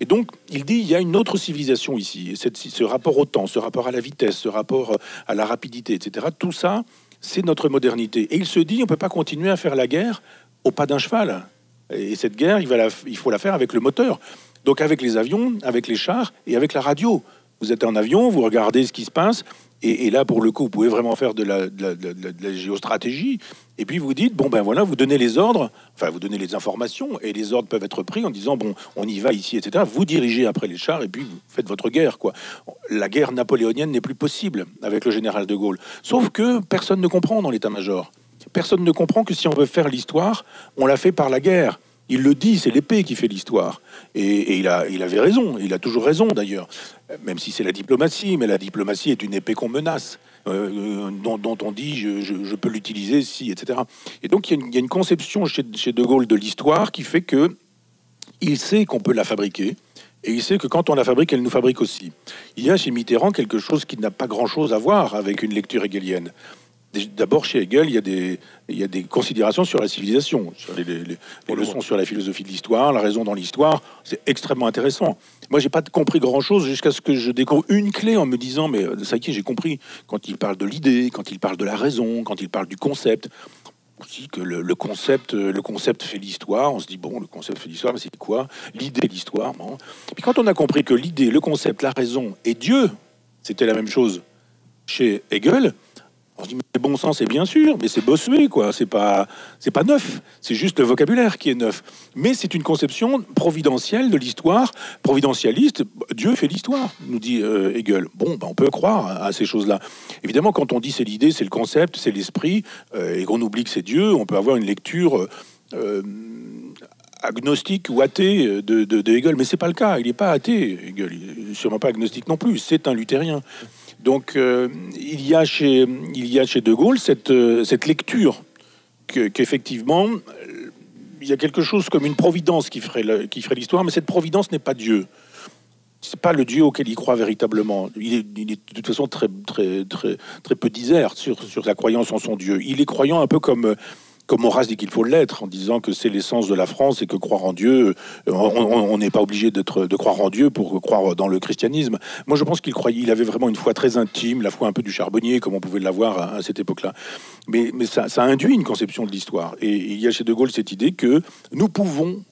Et donc, il dit, il y a une autre civilisation ici. Et ce rapport au temps, ce rapport à la vitesse, ce rapport à la rapidité, etc. Tout ça, c'est notre modernité. Et il se dit, on ne peut pas continuer à faire la guerre au pas d'un cheval. Et cette guerre, il, va il faut la faire avec le moteur. Donc avec les avions, avec les chars et avec la radio. Vous êtes en avion, vous regardez ce qui se passe, et, là, pour le coup, vous pouvez vraiment faire de la, géostratégie. Et puis vous dites, bon ben voilà, vous donnez les ordres, enfin vous donnez les informations, et les ordres peuvent être pris en disant, bon, on y va ici, etc. Vous dirigez après les chars, et puis vous faites votre guerre, quoi. La guerre napoléonienne n'est plus possible avec le général de Gaulle. Sauf que personne ne comprend dans l'état-major. Personne ne comprend que si on veut faire l'histoire, on la fait par la guerre. Il le dit, c'est l'épée qui fait l'histoire. Et, il, avait raison, il a toujours raison d'ailleurs, même si c'est la diplomatie, mais la diplomatie est une épée qu'on menace. Euh, dont, on dit je, peux l'utiliser si, etc. Et donc il y, a une, conception chez, chez, De Gaulle de l'histoire qui fait que il sait qu'on peut la fabriquer. Et il sait que quand on la fabrique, elle nous fabrique aussi. Il y a chez Mitterrand quelque chose qui n'a pas grand-chose à voir avec une lecture hegelienne. D'abord, chez Hegel, il y, a des, il y a des considérations sur la civilisation, sur les, leçons sur la philosophie de l'histoire, la raison dans l'histoire. C'est extrêmement intéressant. Moi, j'ai pas compris grand-chose jusqu'à ce que je découvre une clé en me disant, mais ça y est, j'ai compris. Quand il parle de l'idée, quand il parle de la raison, quand il parle du concept, aussi que le, concept, euh, le concept fait l'histoire. On se dit bon, le concept fait l'histoire, mais c'est quoi? L'idée, l'histoire. Bon. Puis quand on a compris que l'idée, le concept, la raison et Dieu, c'était la même chose chez Hegel, bon sens, c'est bien sûr, mais c'est bossué, quoi. C'est pas, c'est pas neuf. C'est juste le vocabulaire qui est neuf. Mais c'est une conception providentielle de l'histoire, providentialiste. Dieu fait l'histoire, nous dit euh, Hegel. Bon, ben, on peut croire à ces choses-là. Évidemment, quand on dit c'est l'idée, c'est le concept, c'est l'esprit, euh, et qu'on oublie que c'est Dieu, on peut avoir une lecture. Euh, agnostique ou athée de, Hegel, mais c'est pas le cas. Il n'est pas athée, Hegel. Sûrement pas agnostique non plus. C'est un luthérien. Donc euh, il, y a chez, il y a chez De Gaulle cette, euh, cette lecture qu'effectivement, il y a quelque chose comme une providence qui ferait, l'histoire, mais cette providence n'est pas Dieu. C'est pas le Dieu auquel il croit véritablement. Il est, de toute façon très, très, très, très peu disert sur, sur croyance en son Dieu. Il est croyant un peu comme comme Maurras dit qu'il faut l'être, en disant que c'est l'essence de la France et que croire en Dieu, euh, on n'est pas obligé d'être de croire en Dieu pour croire dans le christianisme. Moi, je pense qu'il croyait, il avait vraiment une foi très intime, la foi un peu du charbonnier, comme on pouvait l'avoir à, cette époque-là. Mais, mais ça, ça induit une conception de l'histoire. Et il y a chez De Gaulle cette idée que nous pouvons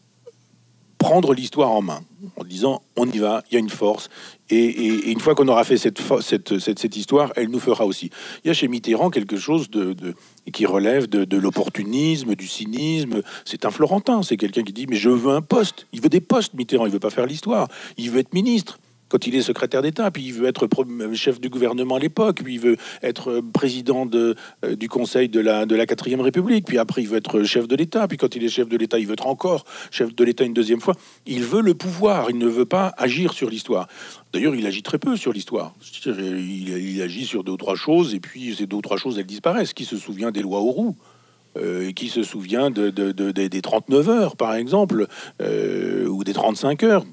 prendre l'histoire en main en disant on y va, il y a une force. Et, une fois qu'on aura fait cette, cette, cette, histoire, elle nous fera aussi. Il y a chez Mitterrand quelque chose de, qui relève de, de l'opportunisme, du cynisme. C'est un Florentin, c'est quelqu'un qui dit mais je veux un poste. Il veut des postes, Mitterrand, il veut pas faire l'histoire. Il veut être ministre quand il est secrétaire d'État, puis il veut être chef du gouvernement à l'époque, puis il veut être président de, euh, du Conseil de la, de la 4 République, puis après il veut être chef de l'État, puis quand il est chef de l'État, il veut être encore chef de l'État une deuxième fois. Il veut le pouvoir, il ne veut pas agir sur l'histoire. D'ailleurs, il agit très peu sur l'histoire. Il, il, agit sur deux ou trois choses, et puis ces deux ou trois choses, elles disparaissent. Qui se souvient des lois Auroux euh, qui se souvient de, des 39 heures, par exemple, euh, ou des 35 heures.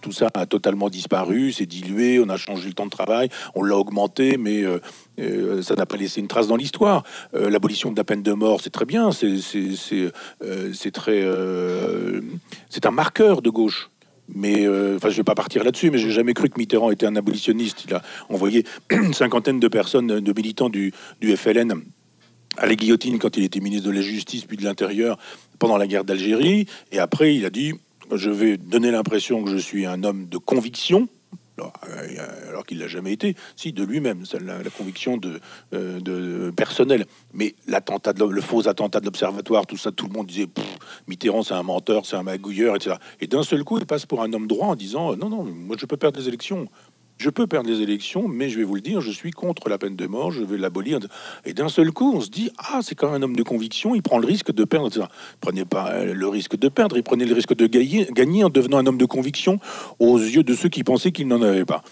Tout, ça a totalement disparu, c'est dilué, on a changé le temps de travail, on l'a augmenté, mais euh, ça n'a pas laissé une trace dans l'histoire. L'abolition de la peine de mort, c'est très bien, c'est très, c'est un marqueur de gauche. Mais enfin, je vais pas partir là-dessus, mais j'ai jamais cru que Mitterrand était un abolitionniste. Il a envoyé une cinquantaine de personnes, de militants du FLN à la guillotine quand il était ministre de la Justice puis de l'Intérieur pendant la guerre d'Algérie. Et après, il a dit Je vais donner l'impression que je suis un homme de conviction. Alors, euh, qu'il l'a jamais été, si de lui-même, la, la, conviction de, euh, de personnelle. Mais l'attentat, le faux attentat de l'Observatoire, tout ça, tout le monde disait Mitterrand, c'est un menteur, c'est un magouilleur, etc. Et d'un seul coup, il passe pour un homme droit en disant non, non, moi je peux perdre les élections. Je peux perdre les élections, mais je vais vous le dire, je suis contre la peine de mort, je vais l'abolir. Et d'un seul coup, on se dit, ah, c'est quand même un homme de conviction, il prend le risque de perdre. Il prenait pas le risque de perdre, il prenait le risque de gagner, en devenant un homme de conviction aux yeux de ceux qui pensaient qu'il n'en avait pas.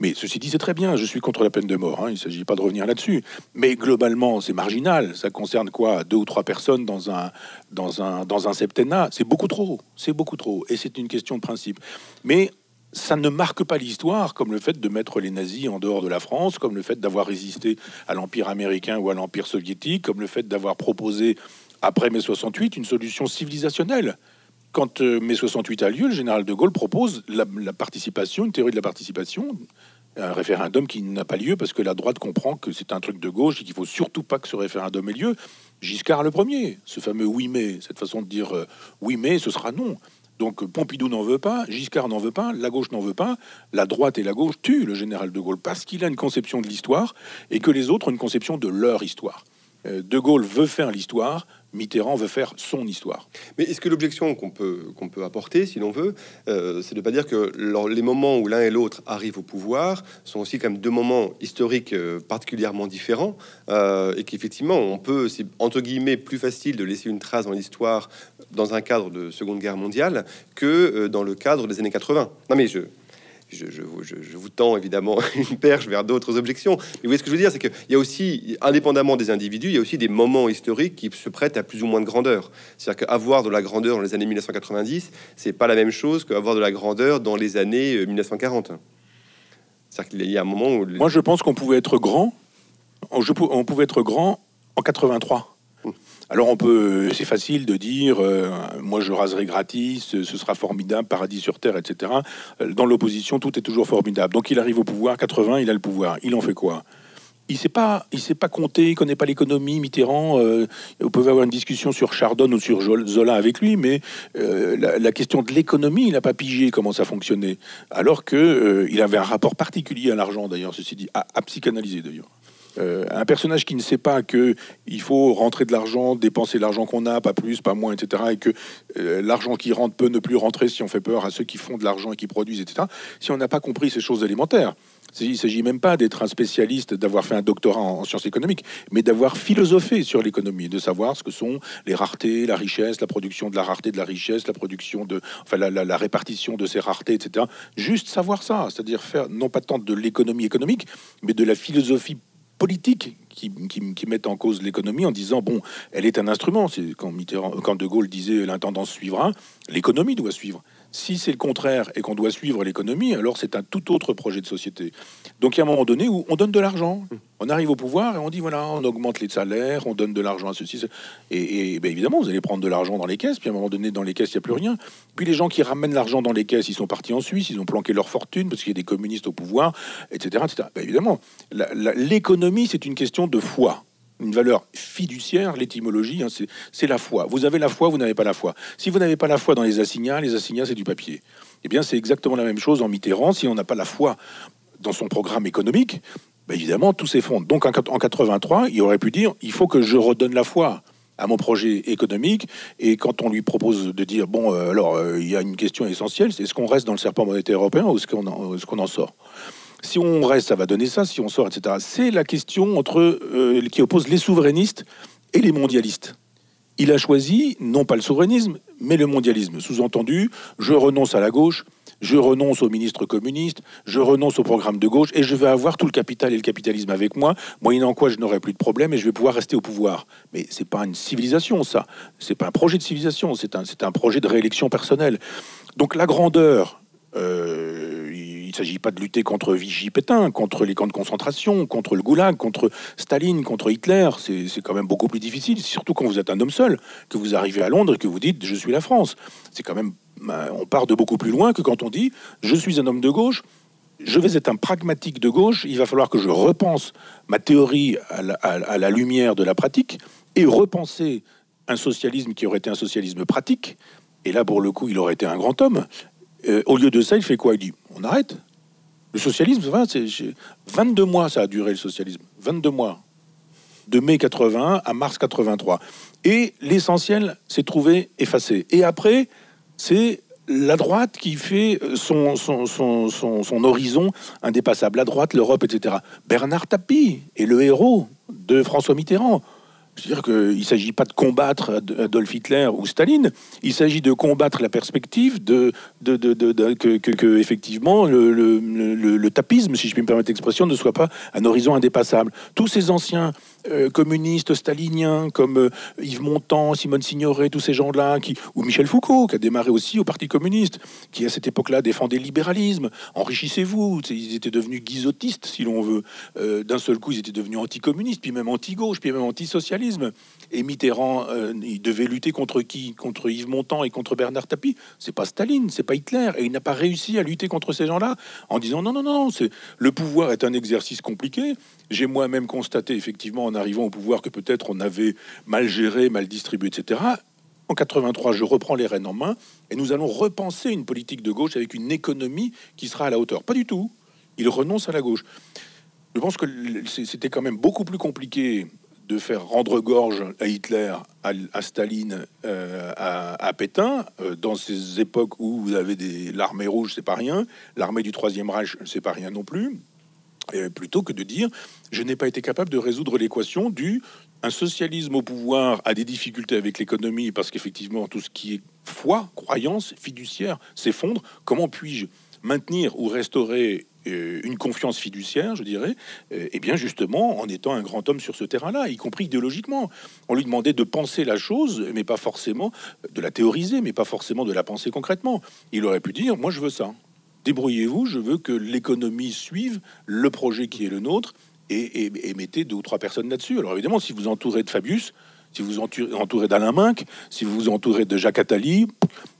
Mais ceci dit, c'est très bien, je suis contre la peine de mort, hein, il ne s'agit pas de revenir là-dessus. Mais globalement, c'est marginal, ça concerne quoi Deux ou trois personnes dans un, dans un, dans un septennat? C'est beaucoup trop, c'est beaucoup trop, et c'est une question de principe. Mais ça ne marque pas l'histoire comme le fait de mettre les nazis en dehors de la France, comme le fait d'avoir résisté à l'Empire américain ou à l'Empire soviétique, comme le fait d'avoir proposé, après mai 68, une solution civilisationnelle. Quand euh, mai 68 a lieu, le général de Gaulle propose la, participation, une théorie de la participation, un référendum qui n'a pas lieu parce que la droite comprend que c'est un truc de gauche et qu'il faut surtout pas que ce référendum ait lieu. Giscard le premier, ce fameux oui mais, cette façon de dire euh, oui mais, ce sera non. Donc Pompidou n'en veut pas, Giscard n'en veut pas, la gauche n'en veut pas, la droite et la gauche tuent le général de Gaulle parce qu'il a une conception de l'histoire et que les autres ont une conception de leur histoire. Euh, de Gaulle veut faire l'histoire, Mitterrand veut faire son histoire. Mais est-ce que l'objection qu'on peut, peut apporter, si l'on veut, euh, c'est de pas dire que les moments où l'un et l'autre arrivent au pouvoir sont aussi comme deux moments historiques euh, particulièrement différents et qu'effectivement on peut, c'est entre guillemets plus facile de laisser une trace dans l'histoire dans un cadre de Seconde Guerre mondiale que dans le cadre des années 80. Non mais je, je, vous tends évidemment une perche vers d'autres objections. Mais vous voyez ce que je veux dire, c'est qu'il y a aussi, indépendamment des individus, il y a aussi des moments historiques qui se prêtent à plus ou moins de grandeur. C'est-à-dire qu'avoir de la grandeur dans les années 1990, c'est pas la même chose qu'avoir de la grandeur dans les années 1940. Euh, C'est-à-dire qu'il y a un moment où... Moi, je pense qu'on pouvait être grand. On pouvait être grand en 83. Alors on peut, c'est facile de dire, euh, moi je raserai gratis, ce sera formidable, paradis sur terre, etc. Euh, dans l'opposition, tout est toujours formidable. Donc il arrive au pouvoir, 80, il a le pouvoir. Il en fait quoi? Il sait pas, il sait pas compter, il connaît pas l'économie. Mitterrand, euh, vous pouvez avoir une discussion sur Chardon ou sur Zola avec lui, mais la, question de l'économie, il n'a pas pigé comment ça fonctionnait. Alors que il avait un rapport particulier à l'argent, d'ailleurs, ceci dit, à psychanalyser d'ailleurs. Euh, un personnage qui ne sait pas que il faut rentrer de l'argent, dépenser l'argent qu'on a, pas plus, pas moins, etc., et que euh, l'argent qui rentre peut ne plus rentrer si on fait peur à ceux qui font de l'argent et qui produisent, etc. Si on n'a pas compris ces choses élémentaires, il ne s'agit même pas d'être un spécialiste, d'avoir fait un doctorat en, sciences économiques, mais d'avoir philosophé sur l'économie, de savoir ce que sont les raretés, la richesse, la production de la rareté, de la richesse, la production de, enfin la, la répartition de ces raretés, etc. Juste savoir ça, c'est-à-dire faire non pas tant de l'économie économique, mais de la philosophie politiques qui, mettent en cause l'économie en disant bon, elle est un instrument. C'est quand quand De Gaulle disait l'intendance suivra, l'économie doit suivre. Si c'est le contraire et qu'on doit suivre l'économie, alors c'est un tout autre projet de société. Donc il y a un moment donné où on donne de l'argent. On arrive au pouvoir et on dit voilà, on augmente les salaires, on donne de l'argent à ceci. Et, et ben, évidemment, vous allez prendre de l'argent dans les caisses, puis à un moment donné, dans les caisses, il n'y a plus rien. Puis les gens qui ramènent l'argent dans les caisses, ils sont partis en Suisse, ils ont planqué leur fortune parce qu'il y a des communistes au pouvoir, etc. etc. Ben, évidemment, l'économie, c'est une question de foi une valeur fiduciaire, l'étymologie, hein, c'est la foi. Vous avez la foi, vous n'avez pas la foi. Si vous n'avez pas la foi dans les assignats, les assignats, c'est du papier. Eh bien, c'est exactement la même chose en Mitterrand. Si on n'a pas la foi dans son programme économique, ben évidemment, tout s'effondre. Donc, en, en 83, il aurait pu dire, il faut que je redonne la foi à mon projet économique. Et quand on lui propose de dire, bon, euh, alors, euh, il y a une question essentielle, c'est est-ce qu'on reste dans le serpent monétaire européen ou est-ce qu'on en, est qu'on en sort? Si on reste, ça va donner ça. Si on sort, etc. C'est la question entre euh, qui oppose les souverainistes et les mondialistes. Il a choisi non pas le souverainisme, mais le mondialisme. Sous-entendu, je renonce à la gauche, je renonce au ministre communiste, je renonce au programme de gauche et je vais avoir tout le capital et le capitalisme avec moi, moyennant quoi je n'aurai plus de problème et je vais pouvoir rester au pouvoir. Mais c'est pas une civilisation, ça. C'est pas un projet de civilisation, c'est un, un projet de réélection personnelle. Donc la grandeur, euh, ne s'agit pas de lutter contre Vichy Pétain, contre les camps de concentration, contre le goulag, contre Staline, contre Hitler. C'est quand même beaucoup plus difficile, surtout quand vous êtes un homme seul, que vous arrivez à Londres et que vous dites je suis la France. C'est quand même. Ben, on part de beaucoup plus loin que quand on dit je suis un homme de gauche. Je vais être un pragmatique de gauche. Il va falloir que je repense ma théorie à la, à la lumière de la pratique et repenser un socialisme qui aurait été un socialisme pratique. Et là, pour le coup, il aurait été un grand homme. Euh, au lieu de ça, il fait quoi Il dit on arrête. Le socialisme, c'est 22 mois ça a duré le socialisme. 22 mois. De mai 81 à mars 83. Et l'essentiel s'est trouvé effacé. Et après, c'est la droite qui fait son, son, son, son, horizon indépassable. La droite, l'Europe, etc. Bernard Tapie est le héros de François Mitterrand. C'est-à-dire qu'il ne s'agit pas de combattre Adolf Hitler ou Staline, il s'agit de combattre la perspective de, que, effectivement le, le, tapisme, si je puis me permettre l'expression, ne soit pas un horizon indépassable. Tous ces anciens euh, communistes staliniens comme euh, Yves Montand, Simone Signoret, tous ces gens-là, ou Michel Foucault, qui a démarré aussi au Parti communiste, qui à cette époque-là défendait le libéralisme, enrichissez-vous, ils étaient devenus guizotistes, si l'on veut. Euh, d'un seul coup, ils étaient devenus anticommunistes, puis même anti-gauche, puis même anti-socialisme. Et Mitterrand, il devait lutter contre qui? Contre Yves Montand et contre Bernard Tapie. C'est pas Staline, c'est pas Hitler, et il n'a pas réussi à lutter contre ces gens-là en disant non, non, non, non, le pouvoir est un exercice compliqué. J'ai moi-même constaté effectivement en arrivant au pouvoir que peut-être on avait mal géré, mal distribué, etc. En 83, je reprends les rênes en main et nous allons repenser une politique de gauche avec une économie qui sera à la hauteur. Pas du tout. Il renonce à la gauche. Je pense que c'était quand même beaucoup plus compliqué de faire rendre gorge à Hitler, à, Staline, euh, à, Pétain, euh, dans ces époques où vous avez l'armée rouge, c'est pas rien, l'armée du Troisième Reich, c'est pas rien non plus, plutôt que de dire je n'ai pas été capable de résoudre l'équation du un socialisme au pouvoir a des difficultés avec l'économie parce qu'effectivement tout ce qui est foi, croyance, fiduciaire s'effondre. Comment puis-je maintenir ou restaurer une confiance fiduciaire, je dirais, et eh bien justement en étant un grand homme sur ce terrain-là, y compris idéologiquement. On lui demandait de penser la chose, mais pas forcément de la théoriser, mais pas forcément de la penser concrètement. Il aurait pu dire, moi je veux ça débrouillez-vous, je veux que l'économie suive le projet qui est le nôtre et, mettez deux ou trois personnes là-dessus. Alors évidemment, si vous entourez de Fabius, si vous entourez d'Alain Minck, si vous vous entourez de Jacques Attali,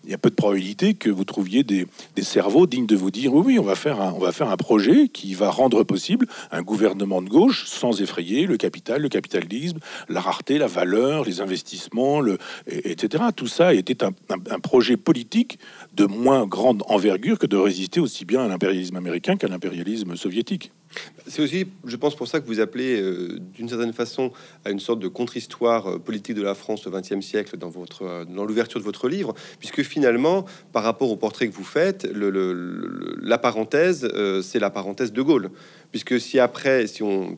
il y a peu de probabilité que vous trouviez des, cerveaux dignes de vous dire oui, oui, on va, faire un, on va faire un projet qui va rendre possible un gouvernement de gauche sans effrayer le capital, le capitalisme, la rareté, la valeur, les investissements, etc. Tout ça était un, projet politique de moins grande envergure que de résister aussi bien à l'impérialisme américain qu'à l'impérialisme soviétique. C'est aussi, je pense, pour ça que vous appelez euh, d'une certaine façon à une sorte de contre-histoire euh, politique de la France au XXe siècle dans, euh, dans l'ouverture de votre livre, puisque finalement, par rapport au portrait que vous faites, le, la parenthèse, c'est la parenthèse de Gaulle. Puisque si après, si on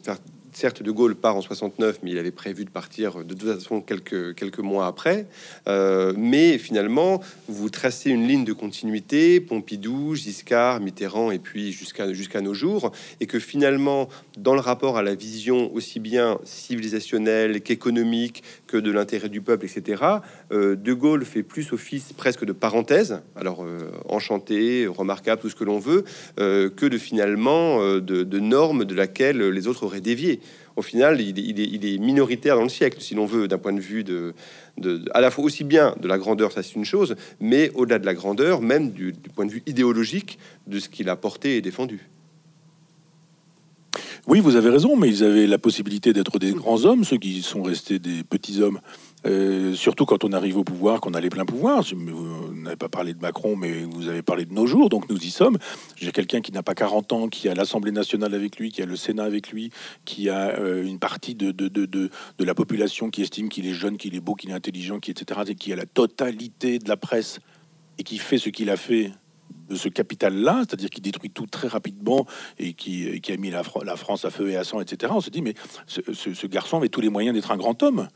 certes, De Gaulle part en 69, mais il avait prévu de partir de toute façon quelques, quelques mois après. Euh, mais finalement, vous tracez une ligne de continuité, Pompidou, Giscard, Mitterrand, et puis jusqu'à nos jours, et que finalement, dans le rapport à la vision aussi bien civilisationnelle qu'économique, que de l'intérêt du peuple, etc., euh, De Gaulle fait plus office presque de parenthèse, alors euh, enchanté, remarquable, tout ce que l'on veut, que de finalement de normes de laquelle les autres auraient dévié au final, il est, minoritaire dans le siècle, si l'on veut, d'un point de vue de, à la fois aussi bien de la grandeur, ça c'est une chose, mais au-delà de la grandeur, même du, point de vue idéologique de ce qu'il a porté et défendu. Oui, vous avez raison, mais ils avaient la possibilité d'être des grands hommes, ceux qui sont restés des petits hommes. Euh, surtout quand on arrive au pouvoir, qu'on a les pleins pouvoirs. Vous n'avez pas parlé de Macron, mais vous avez parlé de nos jours, donc nous y sommes. J'ai quelqu'un qui n'a pas 40 ans, qui a l'Assemblée nationale avec lui, qui a le Sénat avec lui, qui a euh, une partie de, de, de, de, la population qui estime qu'il est jeune, qu'il est beau, qu'il est intelligent, qui, etc., et qui a la totalité de la presse, et qui fait ce qu'il a fait de ce capital-là, c'est-à-dire qui détruit tout très rapidement et qui, qui a mis la, France à feu et à sang, etc., on se dit, mais ce, garçon avait tous les moyens d'être un grand homme.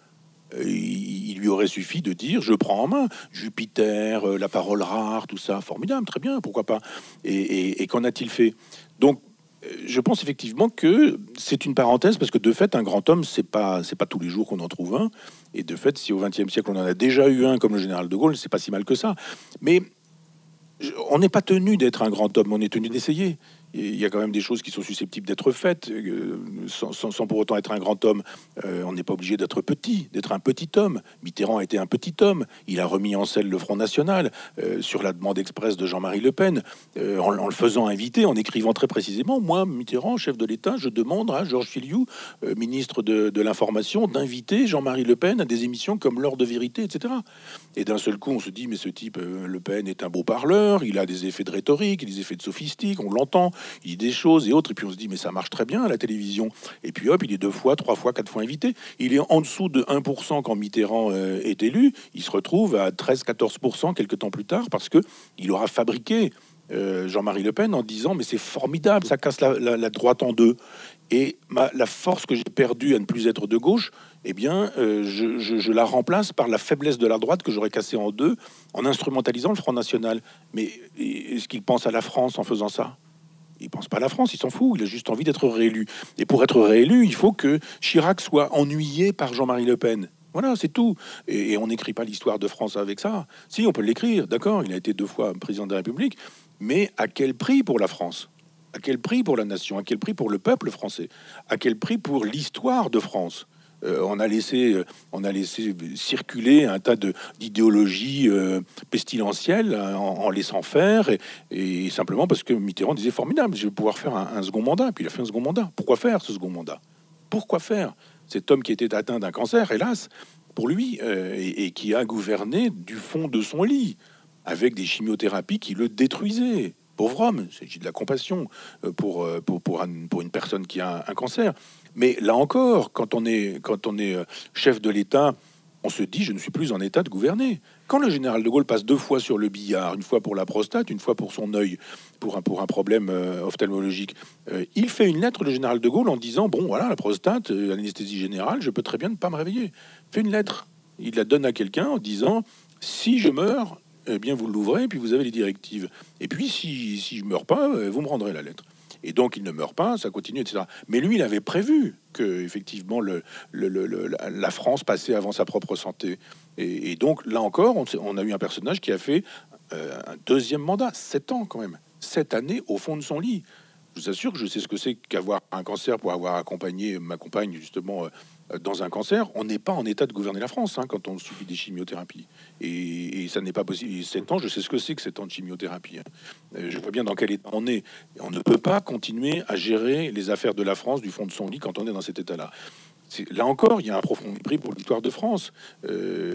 Il lui aurait suffi de dire je prends en main Jupiter, euh, la parole rare, tout ça, formidable, très bien, pourquoi pas. Et, qu'en a-t-il fait? Donc, euh, je pense effectivement que c'est une parenthèse parce que de fait, un grand homme, c'est pas c'est pas tous les jours qu'on en trouve un. Et de fait, si au XXe siècle on en a déjà eu un comme le général de Gaulle, c'est pas si mal que ça. Mais on n'est pas tenu d'être un grand homme, on est tenu d'essayer il y a quand même des choses qui sont susceptibles d'être faites euh, sans, pour autant être un grand homme. Euh, on n'est pas obligé d'être petit, d'être un petit homme. Mitterrand a été un petit homme. Il a remis en selle le Front National euh, sur la demande expresse de Jean-Marie Le Pen, en, le faisant inviter, en écrivant très précisément Moi, Mitterrand, chef de l'État, je demande à Georges Filiou, ministre de, de l'Information, d'inviter Jean-Marie Le Pen à des émissions comme L'heure de vérité, etc. Et d'un seul coup, on se dit Mais ce type, Le Pen, est un beau parleur, il a des effets de rhétorique, des effets de sophistique, on l'entend il dit des choses et autres, et puis on se dit, mais ça marche très bien à la télévision. Et puis hop, il est deux fois, trois fois, quatre fois invité. Il est en dessous de 1% quand Mitterrand euh, est élu. Il se retrouve à 13-14% quelques temps plus tard parce que il aura fabriqué euh, Jean-Marie Le Pen en disant mais c'est formidable, ça casse la, droite en deux. Et la force que j'ai perdue à ne plus être de gauche, eh bien, euh, je, la remplace par la faiblesse de la droite que j'aurais cassée en deux en instrumentalisant le Front National. Mais est-ce qu'il pense à la France en faisant ça? Il pense pas à la France, il s'en fout, il a juste envie d'être réélu. Et pour être réélu, il faut que Chirac soit ennuyé par Jean-Marie Le Pen. Voilà, c'est tout. Et, on n'écrit pas l'histoire de France avec ça. Si, on peut l'écrire, d'accord, il a été deux fois président de la République, mais à quel prix pour la France? À quel prix pour la nation? À quel prix pour le peuple français? À quel prix pour l'histoire de France? Euh, on a laissé, euh, on a laissé circuler un tas d'idéologies euh, pestilentielles hein, en, laissant faire, et, simplement parce que Mitterrand disait formidable, je vais pouvoir faire un, second mandat. Puis il a fait un second mandat. Pourquoi faire ce second mandat? Pourquoi faire? Cet homme qui était atteint d'un cancer, hélas, pour lui, et, qui a gouverné du fond de son lit, avec des chimiothérapies qui le détruisaient pauvre homme, c'est de la compassion pour, pour, pour, une personne qui a un cancer. Mais là encore, quand on est, quand on est euh, chef de l'État, on se dit je ne suis plus en état de gouverner. Quand le général de Gaulle passe deux fois sur le billard, une fois pour la prostate, une fois pour son œil, pour un, pour un problème euh, ophtalmologique, euh, il fait une lettre, le général de Gaulle, en disant Bon, voilà, la prostate, l'anesthésie générale, je peux très bien ne pas me réveiller. Fait une lettre. Il la donne à quelqu'un en disant Si je meurs, eh bien, vous l'ouvrez, puis vous avez les directives. Et puis, si, si je meurs pas, vous me rendrez la lettre et donc il ne meurt pas, ça continue, etc. Mais lui, il avait prévu que effectivement la France passait avant sa propre santé. Et, donc là encore, on, a eu un personnage qui a fait euh, un deuxième mandat, sept ans quand même, sept années au fond de son lit. Je vous assure que je sais ce que c'est qu'avoir un cancer pour avoir accompagné ma compagne justement euh, dans un cancer, on n'est pas en état de gouverner la France hein, quand on subit des chimiothérapies. Et, ça n'est pas possible. 7 ans, je sais ce que c'est que 7 ans de chimiothérapie. Hein. Euh, je vois bien dans quel état on est. on ne peut pas continuer à gérer les affaires de la France du fond de son lit quand on est dans cet état-là. Là encore, il y a un profond mépris pour l'histoire de France. Euh,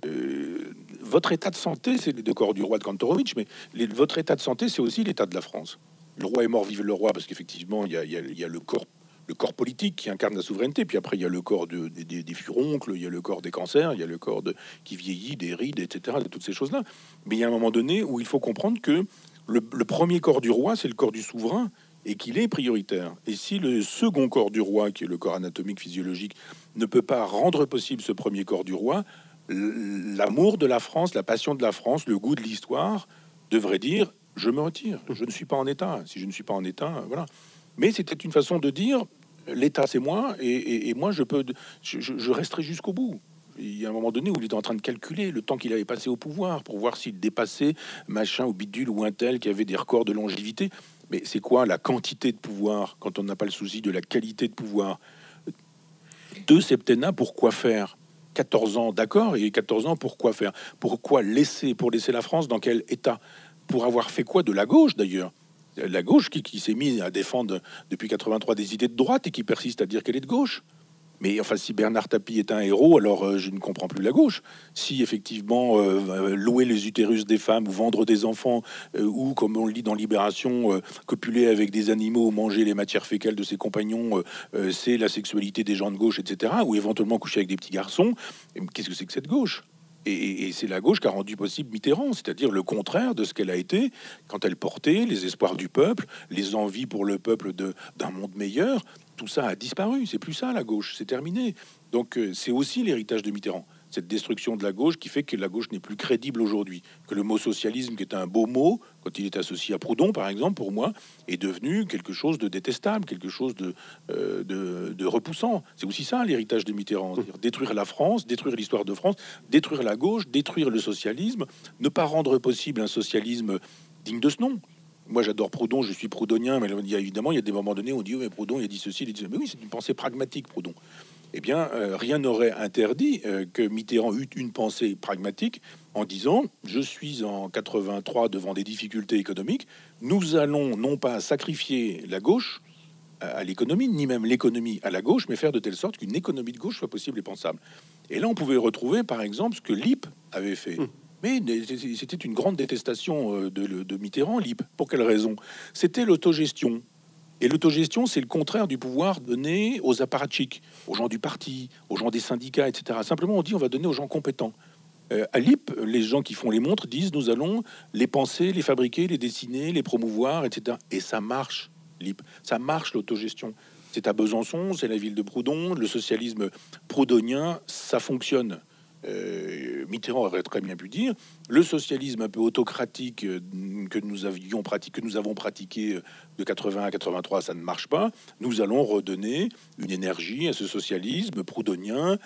votre état de santé, c'est deux corps du roi de Kantorowicz, mais votre état de santé, c'est aussi l'état de la France. Le roi est mort, vive le roi, parce qu'effectivement, il y a le corps le corps politique qui incarne la souveraineté. Puis après, il y a le corps de, des furoncles, il y a le corps des cancers, il y a le corps qui vieillit, des rides, etc., toutes ces choses-là. Mais il y a un moment donné où il faut comprendre que le, premier corps du roi, c'est le corps du souverain. et qu'il est prioritaire. Et si le second corps du roi, qui est le corps anatomique physiologique, ne peut pas rendre possible ce premier corps du roi, l'amour de la France, la passion de la France, le goût de l'histoire devrait dire je me retire, je ne suis pas en état. Si je ne suis pas en état, voilà. Mais c'était une façon de dire l'État c'est moi et, moi je peux, je resterai jusqu'au bout. Il y a un moment donné où il était en train de calculer le temps qu'il avait passé au pouvoir pour voir s'il dépassait machin ou bidule ou un tel qui avait des records de longévité. Mais c'est quoi la quantité de pouvoir quand on n'a pas le souci de la qualité de pouvoir? Deux septennats, pourquoi faire? 14 ans, d'accord, et 14 ans, pourquoi faire? Pourquoi laisser Pour laisser la France dans quel état? Pour avoir fait quoi de la gauche d'ailleurs? La gauche qui, s'est mise à défendre depuis 83 des idées de droite et qui persiste à dire qu'elle est de gauche. Mais enfin, si Bernard Tapie est un héros, alors euh, je ne comprends plus la gauche. Si effectivement euh, louer les utérus des femmes ou vendre des enfants, euh, ou comme on le lit dans Libération, copuler avec des animaux, manger les matières fécales de ses compagnons, c'est la sexualité des gens de gauche, etc. Ou éventuellement coucher avec des petits garçons, qu'est-ce que c'est que cette gauche? Et, c'est la gauche qui a rendu possible Mitterrand, c'est-à-dire le contraire de ce qu'elle a été quand elle portait les espoirs du peuple, les envies pour le peuple d'un monde meilleur tout ça a disparu. C'est plus ça la gauche, c'est terminé. Donc euh, c'est aussi l'héritage de Mitterrand, cette destruction de la gauche qui fait que la gauche n'est plus crédible aujourd'hui, que le mot socialisme, qui est un beau mot quand il est associé à Proudhon par exemple, pour moi, est devenu quelque chose de détestable, quelque chose de, euh, de, repoussant. C'est aussi ça l'héritage de Mitterrand, détruire la France, détruire l'histoire de France, détruire la gauche, détruire le socialisme, ne pas rendre possible un socialisme digne de ce nom moi j'adore Proudhon, je suis proudhonien, mais il y a, évidemment il y a des moments donnés où on dit mais Proudhon il a dit ceci, il a dit ceci. Mais oui, c'est une pensée pragmatique, Proudhon. Eh bien, euh, rien n'aurait interdit euh, que Mitterrand eût une pensée pragmatique en disant je suis en 83 devant des difficultés économiques, nous allons non pas sacrifier la gauche à, l'économie, ni même l'économie à la gauche, mais faire de telle sorte qu'une économie de gauche soit possible et pensable. Et là, on pouvait retrouver, par exemple, ce que Lippe avait fait. Hum. Mais c'était une grande détestation euh, de, Mitterrand, LIP. Pour quelle raison? C'était l'autogestion. Et l'autogestion, c'est le contraire du pouvoir donné aux apparatchiks, aux gens du parti, aux gens des syndicats, etc. Simplement, on dit on va donner aux gens compétents. Euh, à LIP, les gens qui font les montres disent nous allons les penser, les fabriquer, les dessiner, les promouvoir, etc. Et ça marche, LIP. Ça marche l'autogestion. C'est à Besançon, c'est la ville de Proudhon, le socialisme proudhonien, ça fonctionne. Euh, Mitterrand aurait très bien pu dire, le socialisme un peu autocratique euh, que nous avions pratiqué, que nous avons pratiqué euh, de 80 à 83, ça ne marche pas. Nous allons redonner une énergie à ce socialisme proudhonien,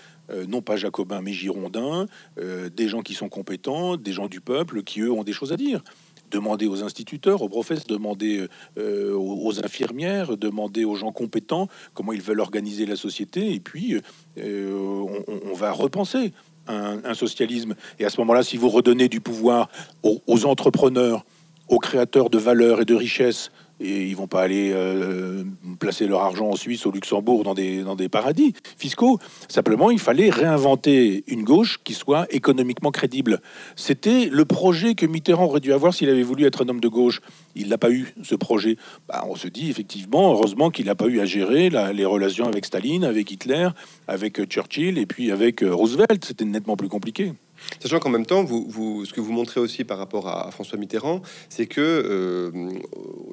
non pas jacobin mais girondin, des gens qui sont compétents, des gens du peuple qui eux ont des choses à dire demander aux instituteurs, aux professeurs, demander aux infirmières, demander aux gens compétents comment ils veulent organiser la société, et puis on, va repenser un, socialisme. Et à ce moment-là, si vous redonnez du pouvoir aux entrepreneurs, aux créateurs de valeur et de richesses, et ils vont pas aller euh, placer leur argent en Suisse, au Luxembourg, dans des, dans des paradis fiscaux. Simplement, il fallait réinventer une gauche qui soit économiquement crédible. C'était le projet que Mitterrand aurait dû avoir s'il avait voulu être un homme de gauche. Il n'a pas eu ce projet. Bah, on se dit effectivement, heureusement qu'il n'a pas eu à gérer les relations avec Staline, avec Hitler, avec Churchill et puis avec euh, Roosevelt. C'était nettement plus compliqué. Sachant qu'en même temps, vous, ce que vous montrez aussi par rapport à François Mitterrand, c'est que euh,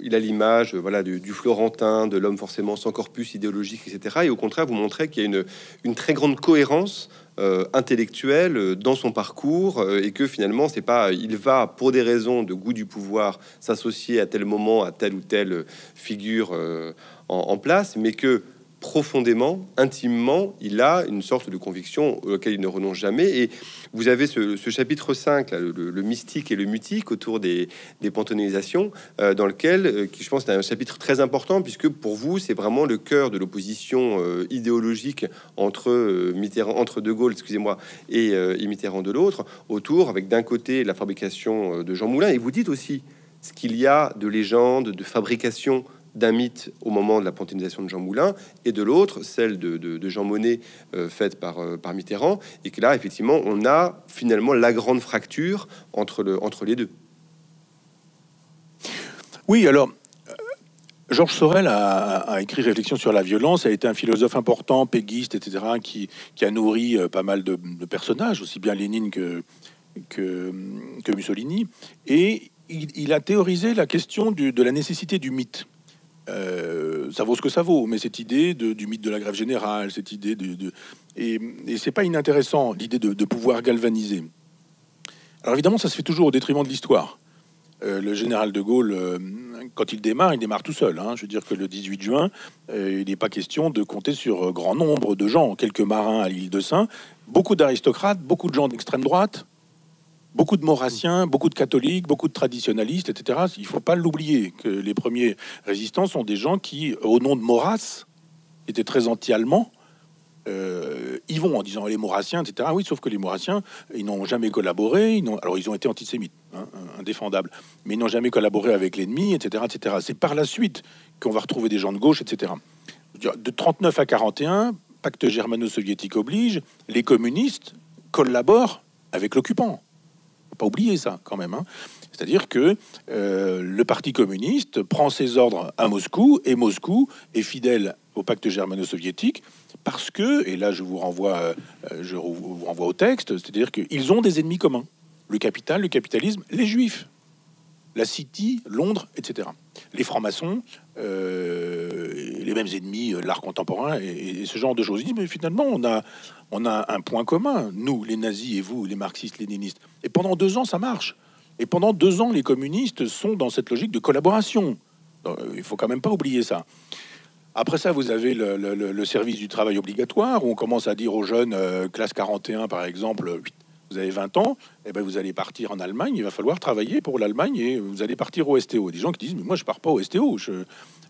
il a l'image voilà, du, Florentin, de l'homme forcément sans corpus idéologique, etc. Et au contraire, vous montrez qu'il y a une, très grande cohérence euh, intellectuelle dans son parcours euh, et que finalement, c'est pas, il va pour des raisons de goût du pouvoir s'associer à tel moment à telle ou telle figure en place, mais que profondément, intimement, il a une sorte de conviction auquel il ne renonce jamais. Et vous avez ce, chapitre 5, le, mystique et le mutique, autour des, des euh, dans lequel, euh, je pense, est un chapitre très important, puisque pour vous, c'est vraiment le cœur de l'opposition euh, idéologique entre Mitterrand, entre De Gaulle, excusez-moi, et, et, Mitterrand de l'autre, autour, avec d'un côté la fabrication de Jean Moulin, et vous dites aussi ce qu'il y a de légende, de fabrication d'un mythe au moment de la panthéonisation de Jean Moulin, et de l'autre, celle de, Jean Monnet, euh, faite par, euh, par Mitterrand, et que là, effectivement, on a finalement la grande fracture entre, le, entre les deux. Oui, alors, euh, Georges Sorel a, écrit Réflexion sur la violence, a été un philosophe important, péguiste, etc., qui, a nourri pas mal de, personnages, aussi bien Lénine que, Mussolini, et il, a théorisé la question de la nécessité du mythe. Euh, ça vaut ce que ça vaut, mais cette idée du mythe de la grève générale, cette idée de, et, et c'est pas inintéressant l'idée de, pouvoir galvaniser. Alors évidemment, ça se fait toujours au détriment de l'histoire. Euh, le général de Gaulle, euh, quand il démarre, il démarre tout seul. Hein. Je veux dire que le 18 juin, il n'est pas question de compter sur grand nombre de gens, quelques marins à l'île de Saint, beaucoup d'aristocrates, beaucoup de gens d'extrême droite, beaucoup de maurassiens, beaucoup de catholiques, beaucoup de traditionalistes, etc. Il ne faut pas l'oublier que les premiers résistants sont des gens qui, au nom de Maurras, étaient très anti-allemands. Euh, ils vont en disant les Maurassiens, etc. Oui, sauf que les Maurassiens, ils n'ont jamais collaboré. Alors, ils ont été antisémites, hein, indéfendables, mais ils n'ont jamais collaboré avec l'ennemi, etc., etc. C'est par la suite qu'on va retrouver des gens de gauche, etc. De 39 à 41, pacte germano-soviétique oblige, les communistes collaborent avec l'occupant pas oublier ça quand même. Hein. C'est-à-dire que euh, le Parti communiste prend ses ordres à Moscou et Moscou est fidèle au pacte germano-soviétique parce que, et là je vous renvoie, euh, je vous renvoie au texte, c'est-à-dire qu'ils ont des ennemis communs le capital, le capitalisme, les juifs, la City, Londres, etc. Les francs-maçons, euh, les mêmes ennemis, l'art contemporain et, ce genre de choses. mais finalement, on a, on a un point commun, nous, les nazis et vous, les marxistes-léninistes. Et pendant deux ans, ça marche. Et pendant deux ans, les communistes sont dans cette logique de collaboration. il faut quand même pas oublier ça. Après ça, vous avez le, service du travail obligatoire, où on commence à dire aux jeunes, euh, classe 41 par exemple, vous avez 20 ans, et eh ben vous allez partir en Allemagne, il va falloir travailler pour l'Allemagne et vous allez partir au STO. Des gens qui disent, mais moi je pars pas au STO, je,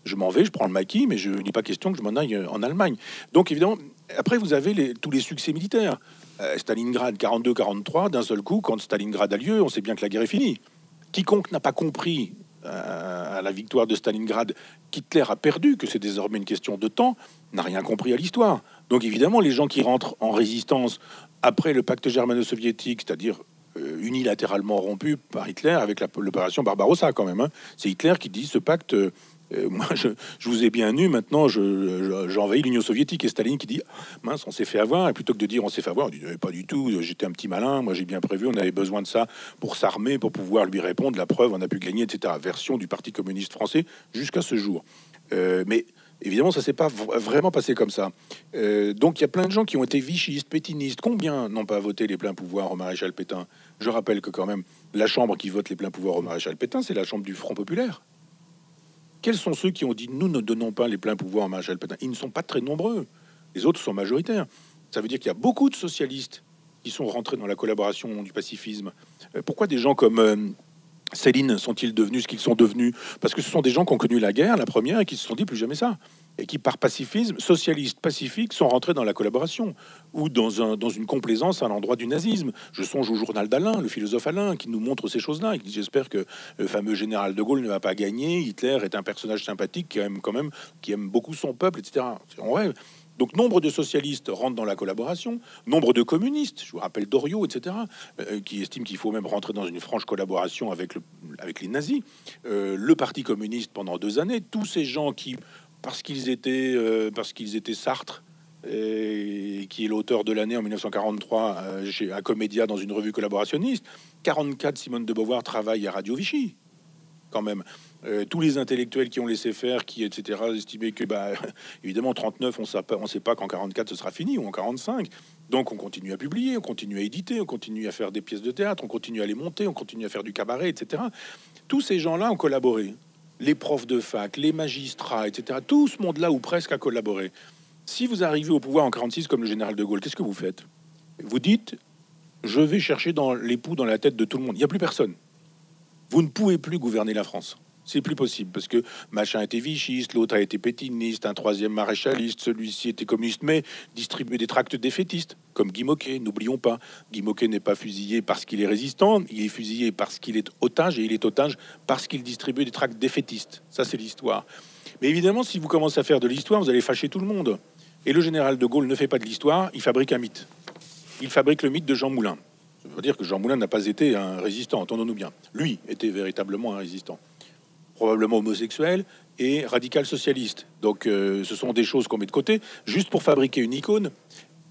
je m'en vais, je prends le maquis, mais je n'ai pas question que je m'en aille en Allemagne. Donc évidemment, après, vous avez tous les succès militaires. Euh, Stalingrad 42-43, d'un seul coup, quand Stalingrad a lieu, on sait bien que la guerre est finie. Quiconque n'a pas compris euh, à la victoire de Stalingrad qu'Hitler a perdu, que c'est désormais une question de temps, n'a rien compris à l'histoire. Donc évidemment, les gens qui rentrent en résistance après le pacte germano-soviétique, c'est-à-dire euh, unilatéralement rompu par Hitler avec l'opération Barbarossa quand même. Hein. C'est Hitler qui dit ce pacte euh, moi, je, vous ai bien eu, maintenant j'envahis l'Union soviétique. Et Staline qui dit Mince, on s'est fait avoir. Et plutôt que de dire on s'est fait avoir, on dit eh, Pas du tout, j'étais un petit malin, moi j'ai bien prévu, on avait besoin de ça pour s'armer, pour pouvoir lui répondre. La preuve, on a pu gagner, etc. Version du Parti communiste français jusqu'à ce jour. Euh, mais évidemment, ça s'est pas vraiment passé comme ça. Euh, donc il y a plein de gens qui ont été vichistes, pétinistes. Combien n'ont pas voté les pleins pouvoirs au maréchal Pétain? Je rappelle que quand même, la chambre qui vote les pleins pouvoirs au maréchal Pétain, c'est la chambre du Front populaire. Quels sont ceux qui ont dit nous ne donnons pas les pleins pouvoirs à Marshall Pétain? Ils ne sont pas très nombreux. Les autres sont majoritaires. Ça veut dire qu'il y a beaucoup de socialistes qui sont rentrés dans la collaboration du pacifisme. Euh, pourquoi des gens comme euh, Céline sont-ils devenus ce qu'ils sont devenus? Parce que ce sont des gens qui ont connu la guerre, la première, et qui se sont dit plus jamais ça et qui, par pacifisme, socialiste, pacifique, sont rentrés dans la collaboration ou dans, un, dans une complaisance à l'endroit du nazisme. Je songe au journal d'Alain, le philosophe Alain, qui nous montre ces choses-là et qui dit J'espère que le fameux général de Gaulle ne va pas gagner. Hitler est un personnage sympathique qui aime quand même, qui aime beaucoup son peuple, etc. On rêve. Donc nombre de socialistes rentrent dans la collaboration, nombre de communistes, je vous rappelle Doriot, etc., euh, qui estiment qu'il faut même rentrer dans une franche collaboration avec, le, les nazis, euh, le Parti communiste pendant deux années, tous ces gens qui parce qu'ils étaient, euh, parce qu'ils étaient Sartre, et, qui est l'auteur de l'année en 1943 euh, chez, à Comédia dans une revue collaborationniste. 44, Simone de Beauvoir travaille à Radio Vichy, quand même. Euh, tous les intellectuels qui ont laissé faire, qui etc., estimaient que, bah, évidemment, 39, on ne sait pas qu'en 44 ce sera fini ou en 45. Donc on continue à publier, on continue à éditer, on continue à faire des pièces de théâtre, on continue à les monter, on continue à faire du cabaret, etc. Tous ces gens-là ont collaboré les profs de fac, les magistrats, etc. Tout ce monde-là, ou presque, a collaboré. Si vous arrivez au pouvoir en 46 comme le général de Gaulle, qu'est-ce que vous faites? Vous dites, je vais chercher dans l'époux, dans la tête de tout le monde. Il n'y a plus personne. Vous ne pouvez plus gouverner la France. C'est plus possible parce que machin était vichiste, l'autre a été pétiniste, un troisième maréchaliste, celui-ci était communiste, mais distribuait des tracts défaitistes, comme Guy Moquet. N'oublions pas, Guy Moquet n'est pas fusillé parce qu'il est résistant, il est fusillé parce qu'il est otage et il est otage parce qu'il distribue des tracts défaitistes. Ça, c'est l'histoire. Mais évidemment, si vous commencez à faire de l'histoire, vous allez fâcher tout le monde. Et le général de Gaulle ne fait pas de l'histoire, il fabrique un mythe. Il fabrique le mythe de Jean Moulin. Ça veut dire que Jean Moulin n'a pas été un résistant, entendons-nous bien. Lui était véritablement un résistant probablement homosexuel et radical socialiste. Donc euh, ce sont des choses qu'on met de côté juste pour fabriquer une icône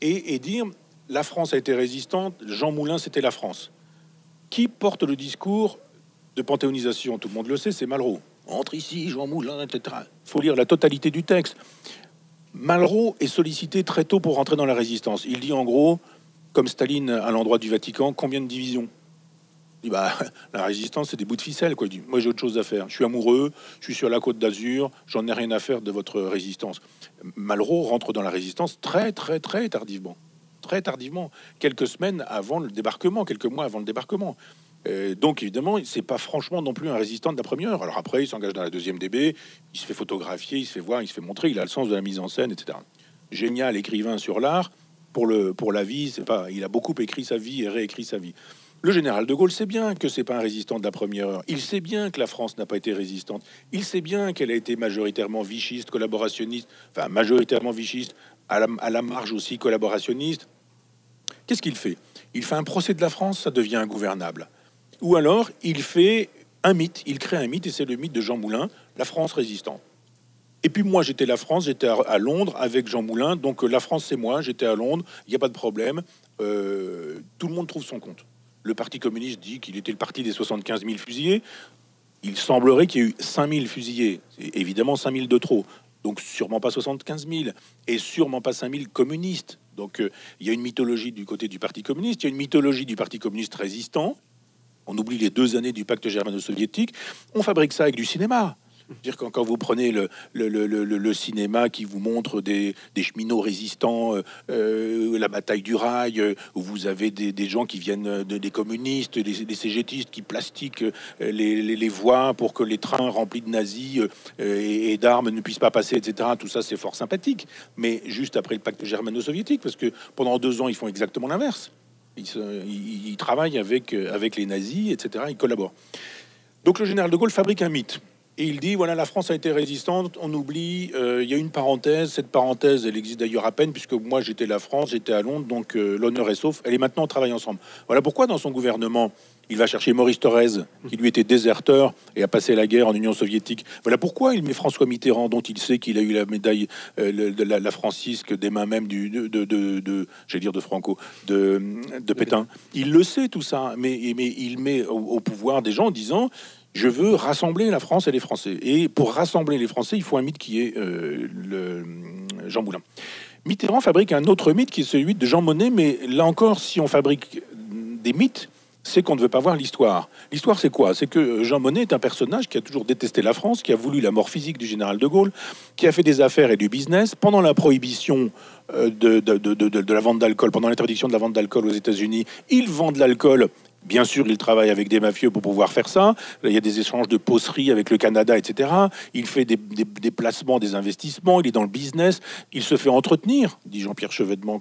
et, dire la France a été résistante, Jean Moulin c'était la France. Qui porte le discours de panthéonisation? Tout le monde le sait, c'est Malraux. entre ici, Jean Moulin, etc. Il faut lire la totalité du texte. Malraux est sollicité très tôt pour rentrer dans la résistance. Il dit en gros, comme Staline à l'endroit du Vatican, combien de divisions? Dit, bah, la résistance, c'est des bouts de ficelle. Quoi. Moi, j'ai autre chose à faire. Je suis amoureux, je suis sur la côte d'Azur, j'en ai rien à faire de votre résistance. Malraux rentre dans la résistance très, très, très tardivement. Très tardivement, quelques semaines avant le débarquement, quelques mois avant le débarquement. Euh, donc évidemment, c'est pas franchement non plus un résistant de la première heure. Alors après, il s'engage dans la deuxième DB, il se fait photographier, il se fait voir, il se fait montrer, il a le sens de la mise en scène, etc. Génial écrivain sur l'art. Pour, pour la vie, pas, il a beaucoup écrit sa vie et réécrit sa vie. Le général de Gaulle sait bien que c'est pas un résistant de la première heure. Il sait bien que la France n'a pas été résistante. Il sait bien qu'elle a été majoritairement vichiste, collaborationniste, enfin majoritairement vichiste, à la, à la marge aussi collaborationniste. Qu'est-ce qu'il fait? Il fait un procès de la France, ça devient ingouvernable. Ou alors, il fait un mythe, il crée un mythe, et c'est le mythe de Jean Moulin, la France résistante. Et puis moi, j'étais la France, j'étais à Londres avec Jean Moulin, donc euh, la France, c'est moi, j'étais à Londres, il n'y a pas de problème, euh, tout le monde trouve son compte. Le Parti communiste dit qu'il était le parti des 75 000 fusillés. Il semblerait qu'il y ait eu 5 000 fusillés, c'est évidemment 5 000 de trop, donc sûrement pas 75 000, et sûrement pas 5 000 communistes. Donc euh, il y a une mythologie du côté du Parti communiste, il y a une mythologie du Parti communiste résistant, on oublie les deux années du pacte germano-soviétique. On fabrique ça avec du cinéma. Dire quand, quand vous prenez le, cinéma qui vous montre des, cheminots résistants, euh, euh, la bataille du rail, euh, où vous avez des, gens qui viennent de, des communistes, des, des cégétistes qui plastiquent les, voies pour que les trains remplis de nazis et, d'armes ne puissent pas passer, etc. Tout ça, c'est fort sympathique. Mais juste après le pacte germano-soviétique, parce que pendant deux ans, ils font exactement l'inverse. Il, travaille avec, euh, avec les nazis, etc. Il collabore. Donc le général de Gaulle fabrique un mythe. Et il dit, voilà, la France a été résistante, on oublie, euh, il y a une parenthèse, cette parenthèse, elle existe d'ailleurs à peine, puisque moi j'étais la France, j'étais à Londres, donc euh, l'honneur est sauf, elle est maintenant, on travaille ensemble. Voilà pourquoi dans son gouvernement, il va chercher Maurice Thorez, qui lui était déserteur et a passé la guerre en Union soviétique. Voilà pourquoi il met François Mitterrand, dont il sait qu'il a eu la médaille euh, de la, Francisque des mains même du, de, de, de, dire de Franco, de, de Pétain. Il le sait tout ça, mais, mais il met au, pouvoir des gens en disant je veux rassembler la France et les Français. Et pour rassembler les Français, il faut un mythe qui est euh, le Jean Moulin. Mitterrand fabrique un autre mythe qui est celui de Jean Monnet, mais là encore, si on fabrique des mythes, c'est qu'on ne veut pas voir l'histoire. L'histoire, c'est quoi? C'est que Jean Monnet est un personnage qui a toujours détesté la France, qui a voulu la mort physique du général de Gaulle, qui a fait des affaires et du business. Pendant la prohibition euh, de la vente d'alcool, pendant l'interdiction de la vente d'alcool aux États-Unis, il vend de l'alcool Bien sûr, il travaille avec des mafieux pour pouvoir faire ça. Il y a des échanges de poseries avec le Canada, etc. Il fait des, des, placements, des investissements. Il est dans le business. Il se fait entretenir, dit Jean-Pierre Chevènement,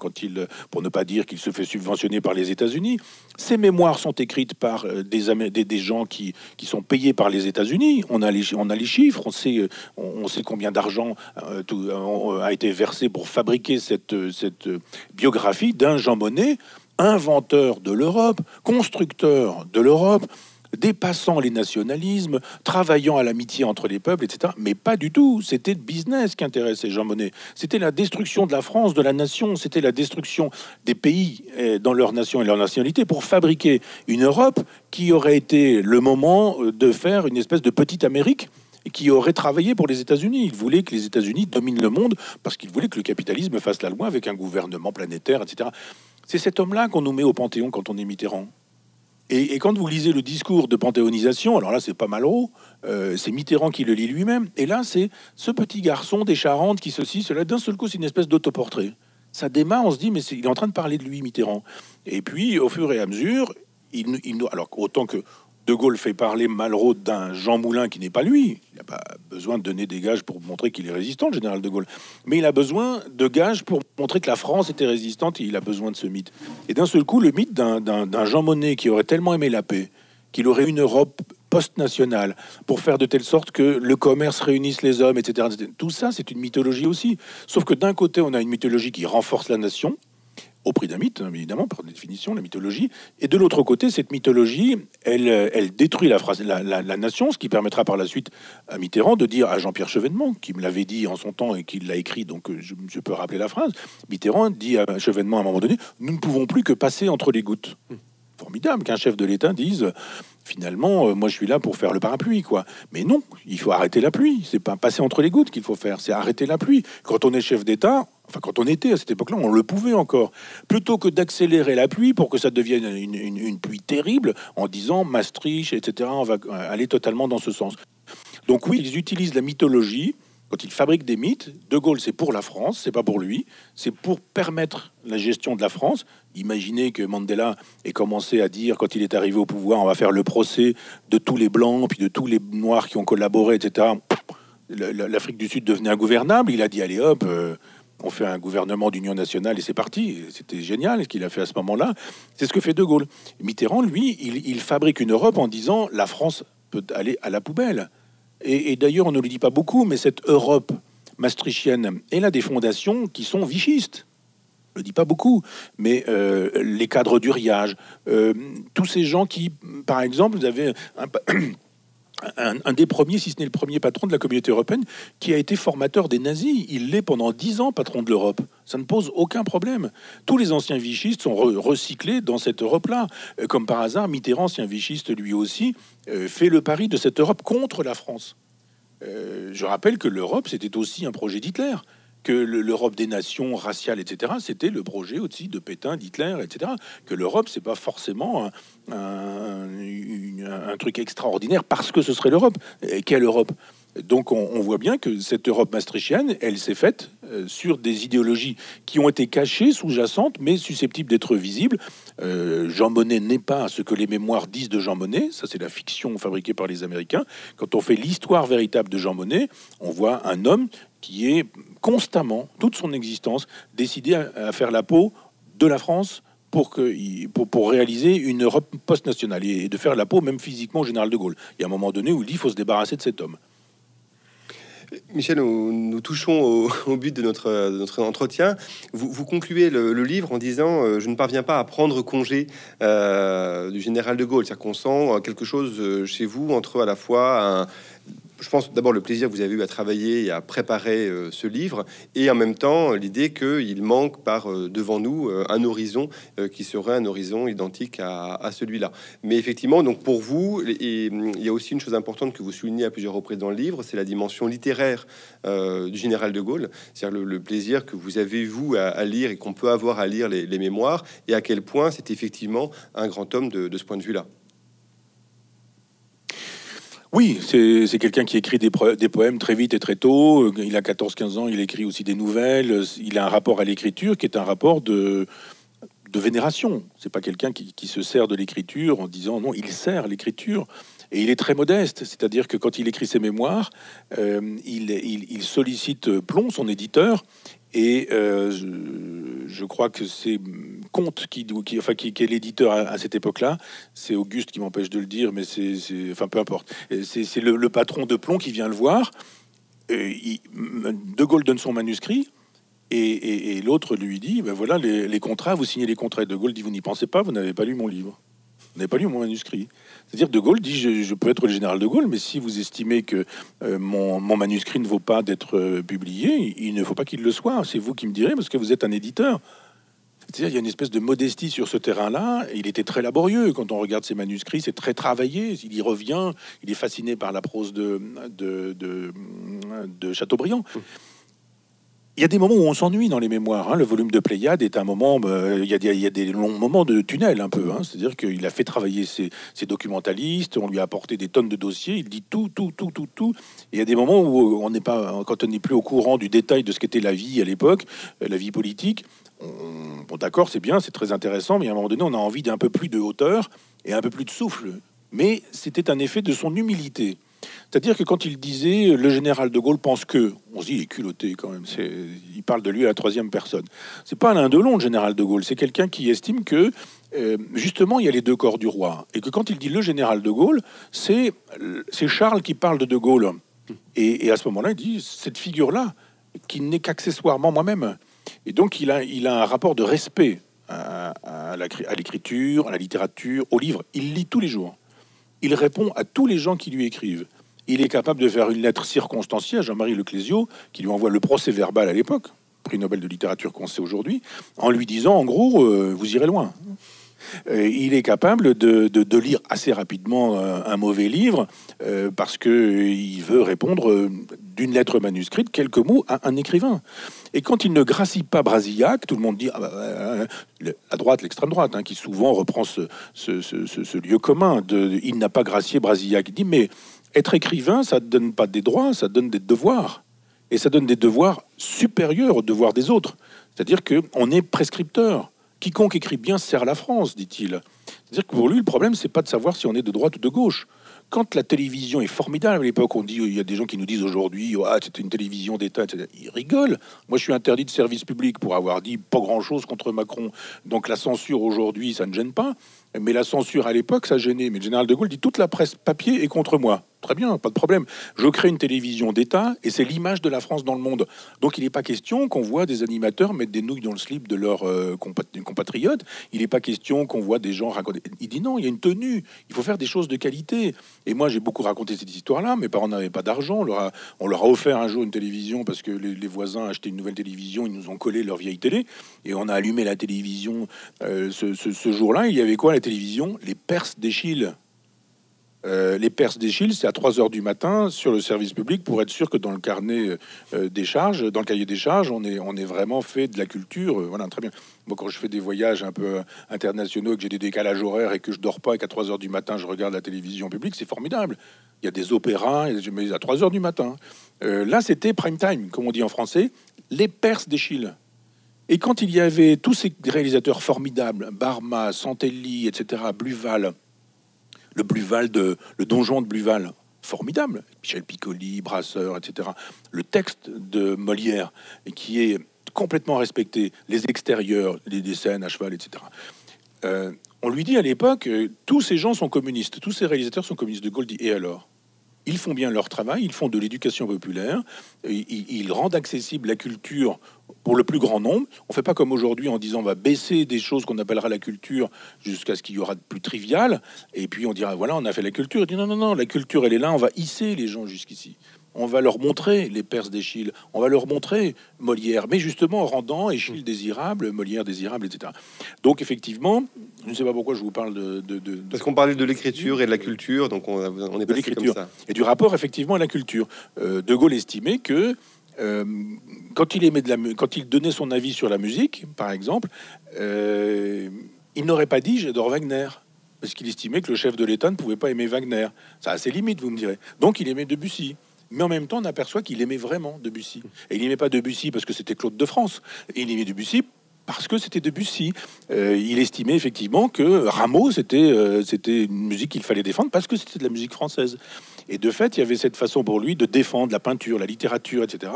pour ne pas dire qu'il se fait subventionner par les États-Unis. Ses mémoires sont écrites par euh, des, gens qui, sont payés par les États-Unis. On a les, chiffres. On sait, euh, on sait combien d'argent euh, a été versé pour fabriquer cette, cette biographie d'un Jean Monnet inventeur de l'Europe, constructeur de l'Europe, dépassant les nationalismes, travaillant à l'amitié entre les peuples, etc. Mais pas du tout. C'était le business qui intéressait Jean Monnet. C'était la destruction de la France, de la nation. C'était la destruction des pays eh, dans leur nation et leur nationalité pour fabriquer une Europe qui aurait été le moment de faire une espèce de petite Amérique qui aurait travaillé pour les États-Unis. Il voulait que les États-Unis dominent le monde parce qu'il voulait que le capitalisme fasse la loi avec un gouvernement planétaire, etc. C'est cet homme-là qu'on nous met au Panthéon quand on est Mitterrand. Et, quand vous lisez le discours de panthéonisation, alors là, c'est pas Malraux, euh, c'est Mitterrand qui le lit lui-même. Et là, c'est ce petit garçon des Charentes qui ceci, cela. D'un seul coup, c'est une espèce d'autoportrait. Ça démarre, on se dit, mais il est en train de parler de lui, Mitterrand. Et puis, au fur et à mesure, il, il alors autant que de Gaulle fait parler Malraux d'un Jean Moulin qui n'est pas lui. Il n'a pas besoin de donner des gages pour montrer qu'il est résistant, le général de Gaulle. Mais il a besoin de gages pour montrer que la France était résistante et il a besoin de ce mythe. Et d'un seul coup, le mythe d'un Jean Monnet qui aurait tellement aimé la paix, qu'il aurait une Europe post-nationale pour faire de telle sorte que le commerce réunisse les hommes, etc. etc. Tout ça, c'est une mythologie aussi. Sauf que d'un côté, on a une mythologie qui renforce la nation, au prix d'un mythe, évidemment, par définition, la mythologie. Et de l'autre côté, cette mythologie, elle, elle détruit la, phrase, la, la, nation, ce qui permettra par la suite à Mitterrand de dire à Jean-Pierre Chevènement, qui me l'avait dit en son temps et qui l'a écrit, donc je, je, peux rappeler la phrase, Mitterrand dit à Chevènement à un moment donné, nous ne pouvons plus que passer entre les gouttes. Formidable qu'un chef de l'État dise finalement, euh, moi je suis là pour faire le parapluie, quoi. Mais non, il faut arrêter la pluie. C'est pas passer entre les gouttes qu'il faut faire, c'est arrêter la pluie. Quand on est chef d'État, enfin quand on était à cette époque-là, on le pouvait encore. Plutôt que d'accélérer la pluie pour que ça devienne une, pluie terrible en disant Maastricht, etc., on va aller totalement dans ce sens. Donc oui, ils utilisent la mythologie quand ils fabriquent des mythes, De Gaulle, c'est pour la France, c'est pas pour lui, c'est pour permettre la gestion de la France. Imaginez que Mandela ait commencé à dire, quand il est arrivé au pouvoir, on va faire le procès de tous les Blancs, puis de tous les Noirs qui ont collaboré, etc. L'Afrique du Sud devenait ingouvernable. Il a dit, allez hop, euh, on fait un gouvernement d'union nationale et c'est parti. C'était génial ce qu'il a fait à ce moment-là. C'est ce que fait De Gaulle. Mitterrand, lui, il fabrique une Europe en disant, la France peut aller à la poubelle. Et, d'ailleurs, on ne le dit pas beaucoup, mais cette Europe maastrichtienne, elle a des fondations qui sont vichistes. Ne dis pas beaucoup, mais euh, les cadres du riage, euh, tous ces gens qui, par exemple, vous avez un, des premiers, si ce n'est le premier patron de la communauté européenne, qui a été formateur des nazis. Il l'est pendant dix ans patron de l'Europe. Ça ne pose aucun problème. Tous les anciens vichistes sont recyclés dans cette Europe-là. Euh, comme par hasard, Mitterrand, ancien vichiste lui aussi, euh, fait le pari de cette Europe contre la France. Je rappelle que l'Europe, c'était aussi un projet d'Hitler que l'Europe des nations raciales, etc., c'était le projet aussi de Pétain, d'Hitler, etc. Que l'Europe, c'est pas forcément un, truc extraordinaire parce que ce serait l'Europe. Quelle Europe? Donc on, voit bien que cette Europe maastrichtienne, elle s'est faite euh, sur des idéologies qui ont été cachées, sous-jacentes, mais susceptibles d'être visibles. Euh, Jean Monnet n'est pas ce que les mémoires disent de Jean Monnet, ça c'est la fiction fabriquée par les Américains. Quand on fait l'histoire véritable de Jean Monnet, on voit un homme qui est constamment, toute son existence, décidé à, faire la peau de la France pour, que, pour, pour, réaliser une Europe post-nationale et de faire la peau même physiquement au général de Gaulle. Il y a un moment donné où il dit qu'il faut se débarrasser de cet homme. Michel, nous, touchons au, but de notre, notre entretien. Vous, concluez le, livre en disant euh, Je ne parviens pas à prendre congé euh, du général de Gaulle. C'est-à-dire qu'on sent quelque chose euh, chez vous entre à la fois un, je pense d'abord le plaisir que vous avez eu à travailler et à préparer euh, ce livre, et en même temps l'idée qu'il manque par euh, devant nous euh, un horizon qui serait un horizon identique à, celui-là. Mais effectivement, donc pour vous, il y a aussi une chose importante que vous soulignez à plusieurs reprises dans le livre, c'est la dimension littéraire du général de Gaulle, c'est-à-dire le, plaisir que vous avez vous à, lire et qu'on peut avoir à lire les, mémoires, et à quel point c'est effectivement un grand homme de ce point de vue-là. Oui, c'est quelqu'un qui écrit des, poèmes très vite et très tôt. Il a 14-15 ans, il écrit aussi des nouvelles. Il a un rapport à l'écriture qui est un rapport de, de vénération. C'est pas quelqu'un qui, se sert de l'écriture en disant non, il sert l'écriture. Et il est très modeste, c'est-à-dire que quand il écrit ses mémoires, euh, il, sollicite Plomb, son éditeur, et euh, je, crois que c'est Comte qui, qui, enfin, qui, est l'éditeur à, cette époque-là. C'est Auguste qui m'empêche de le dire, mais c'est, enfin peu importe. C'est le, patron de Plomb qui vient le voir. de Gaulle donne son manuscrit. Et, l'autre lui dit, ben voilà, les, les, contrats, vous signez les contrats. De Gaulle dit, vous n'y pensez pas, vous n'avez pas lu mon livre. Vous n'avez pas lu mon manuscrit. C'est-à-dire De Gaulle dit je, peux être le général de Gaulle, mais si vous estimez que euh, mon, manuscrit ne vaut pas d'être euh, publié, il ne faut pas qu'il le soit. C'est vous qui me direz parce que vous êtes un éditeur. C'est-à-dire il y a une espèce de modestie sur ce terrain-là. Il était très laborieux. Quand on regarde ses manuscrits, c'est très travaillé. Il y revient. Il est fasciné par la prose de, de, de, de Chateaubriand. Mmh. Il y a des moments où on s'ennuie dans les mémoires. Hein. Le volume de Pléiade est un moment. Euh, il, y a, des longs moments de tunnel un peu. Hein. C'est-à-dire qu'il a fait travailler ses, documentalistes. On lui a apporté des tonnes de dossiers. Il dit tout, tout, tout, tout, tout. il y a des moments où on n'est pas, quand on n'est plus au courant du détail de ce qu'était la vie à l'époque, euh, la vie politique. bon, d'accord, c'est bien, c'est très intéressant, mais à un moment donné, on a envie d'un peu plus de hauteur et un peu plus de souffle. Mais c'était un effet de son humilité. C'est-à-dire que quand il disait le général de Gaulle pense que, on se dit il est culotté quand même. il parle de lui à la troisième personne. C'est pas Alain Delon, le général de Gaulle. C'est quelqu'un qui estime que euh, justement il y a les deux corps du roi et que quand il dit le général de Gaulle, c'est c'est Charles qui parle de de Gaulle. Et, à ce moment-là, il dit cette figure-là qui n'est qu'accessoirement moi-même. Et donc il a il a un rapport de respect à, à l'écriture, à la littérature, au livre. Il lit tous les jours il répond à tous les gens qui lui écrivent. Il est capable de faire une lettre circonstanciée à Jean-Marie Leclésio, qui lui envoie le procès verbal à l'époque, prix Nobel de littérature qu'on sait aujourd'hui, en lui disant, en gros, euh, vous irez loin. Euh, il est capable de, lire assez rapidement un, mauvais livre parce qu'il veut répondre d'une lettre manuscrite quelques mots à un écrivain. Et quand il ne gracie pas Brasillac, tout le monde dit ah bah, la droite, l'extrême droite, hein, qui souvent reprend ce, lieu commun de il n'a pas gracié Brasillac. Il dit mais être écrivain, ça ne donne pas des droits, ça donne des devoirs. Et ça donne des devoirs supérieurs aux devoirs des autres. C'est-à-dire qu'on est prescripteur. Quiconque écrit bien sert la France, dit-il. C'est-à-dire que pour lui, le problème, c'est pas de savoir si on est de droite ou de gauche. Quand la télévision est formidable, à l'époque, on dit, il y a des gens qui nous disent aujourd'hui, ah, c'était une télévision d'État. Ils rigolent. Moi, je suis interdit de service public pour avoir dit pas grand-chose contre Macron. Donc la censure aujourd'hui, ça ne gêne pas. Mais la censure à l'époque, ça gênait. Mais le général de Gaulle dit toute la presse papier est contre moi. Très bien, pas de problème. Je crée une télévision d'État et c'est l'image de la France dans le monde. Donc il n'est pas question qu'on voit des animateurs mettre des nouilles dans le slip de leurs euh, compatriotes. Il n'est pas question qu'on voit des gens raconter. Il dit non, il y a une tenue. Il faut faire des choses de qualité. Et moi, j'ai beaucoup raconté cette histoire-là. Mes parents n'avaient pas d'argent. On, leur a, offert un jour une télévision parce que les, voisins achetaient une nouvelle télévision. Ils nous ont collé leur vieille télé et on a allumé la télévision. Euh, ce, jour-là, il y avait quoi Les Perses d'Échille. Euh, les perses d'Échille, c'est à 3 heures du matin sur le service public pour être sûr que dans le carnet euh, des charges, dans le cahier des charges, on est, on est vraiment fait de la culture. Euh, voilà, très bien. Moi, quand je fais des voyages un peu internationaux, que j'ai des décalages horaires et que je dors pas et qu'à 3 heures du matin, je regarde la télévision publique, c'est formidable. Il y a des opéras, mais à 3 heures du matin. là, c'était prime time, comme on dit en français, les perses d'Échille. Et quand il y avait tous ces réalisateurs formidables, Barma, Santelli, etc., Bluval, le Bluval de le donjon de Bluval, formidable. Michel Piccoli, Brasseur, etc. Le texte de Molière qui est complètement respecté, les extérieurs, les, scènes à cheval, etc. Euh, on lui dit à l'époque, euh, tous ces gens sont communistes, tous ces réalisateurs sont communistes. De Gaulle dit et alors? Ils font bien leur travail, ils font de l'éducation populaire, ils, rendent accessible la culture pour le plus grand nombre. On ne fait pas comme aujourd'hui en disant on va baisser des choses qu'on appellera la culture jusqu'à ce qu'il y aura de plus trivial, et puis on dira voilà, on a fait la culture. Dit non, non, non, la culture elle est là, on va hisser les gens jusqu'ici on va leur montrer les Perses d'Échille, on va leur montrer Molière, mais justement en rendant Échille désirable, Molière désirable, etc. Donc effectivement, je ne sais pas pourquoi je vous parle de... Parce qu'on parlait de l'écriture et de la culture, donc on, on est de l'écriture Et du rapport effectivement à la culture. Euh, de Gaulle estimait que euh, quand, il aimait de la, quand il donnait son avis sur la musique, par exemple, euh, il n'aurait pas dit j'adore Wagner parce qu'il estimait que le chef de l'État ne pouvait pas aimer Wagner. Ça a ses limites, vous me direz. Donc il aimait Debussy mais en même temps, on aperçoit qu'il aimait vraiment Debussy. Et il n'aimait pas Debussy parce que c'était Claude de France. Il aimait Debussy parce que c'était Debussy. Euh, il estimait effectivement que Rameau, c'était c'était une musique qu'il fallait défendre parce que c'était de la musique française. Et de fait, il y avait cette façon pour lui de défendre la peinture, la littérature, etc.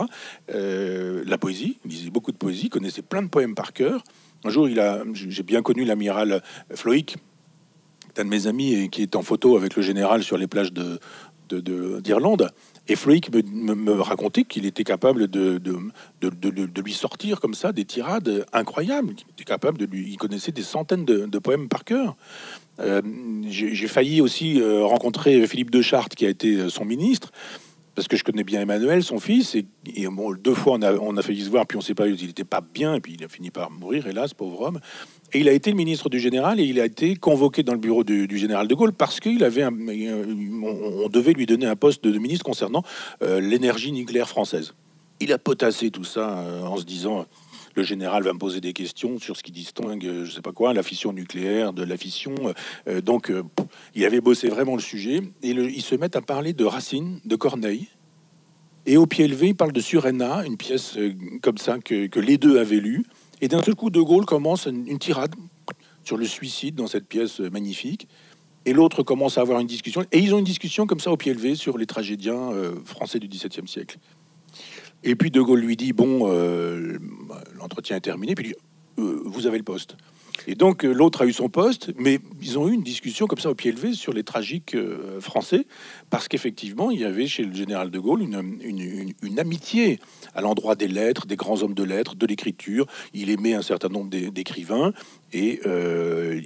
Euh, la poésie, il lisait beaucoup de poésie, connaissait plein de poèmes par cœur. Un jour, il a, j'ai bien connu l'amiral Floïc, un de mes amis qui est en photo avec le général sur les plages de, d'Irlande. Et Floïc me, racontait qu'il était capable de de, lui sortir comme ça des tirades incroyables. Il était capable de lui. Il connaissait des centaines de, poèmes par cœur. Euh, j'ai failli aussi euh, rencontrer Philippe de Chartres, qui a été euh, son ministre, parce que je connais bien Emmanuel, son fils, et, deux fois on a, failli se voir, puis on ne sait pas, il n'était pas bien, et puis il a fini par mourir, hélas, pauvre homme. Et il a été le ministre du général et il a été convoqué dans le bureau du, général de Gaulle parce qu'il avait on, devait lui donner un poste de ministre concernant l'énergie nucléaire française. Il a potassé tout ça en se disant le général va me poser des questions sur ce qui distingue, je sais pas quoi, la fission nucléaire de la fission. Euh, donc, il avait bossé vraiment le sujet. Et ils se mettent à parler de Racine, de Corneille. Et au pied levé, il parle de Suréna, une pièce comme ça que, les deux avaient lue. Et d'un seul coup, De Gaulle commence une, tirade sur le suicide dans cette pièce magnifique. Et l'autre commence à avoir une discussion. Et ils ont une discussion comme ça au pied levé sur les tragédiens euh, français du XVIIe siècle. Et puis De Gaulle lui dit Bon, euh, l'entretien est terminé. Puis euh, Vous avez le poste. Et donc euh, l'autre a eu son poste, mais ils ont eu une discussion comme ça au pied levé sur les tragiques français, parce qu'effectivement, il y avait chez le général de Gaulle une, amitié à l'endroit des lettres, des grands hommes de lettres, de l'écriture. Il aimait un certain nombre d'écrivains, et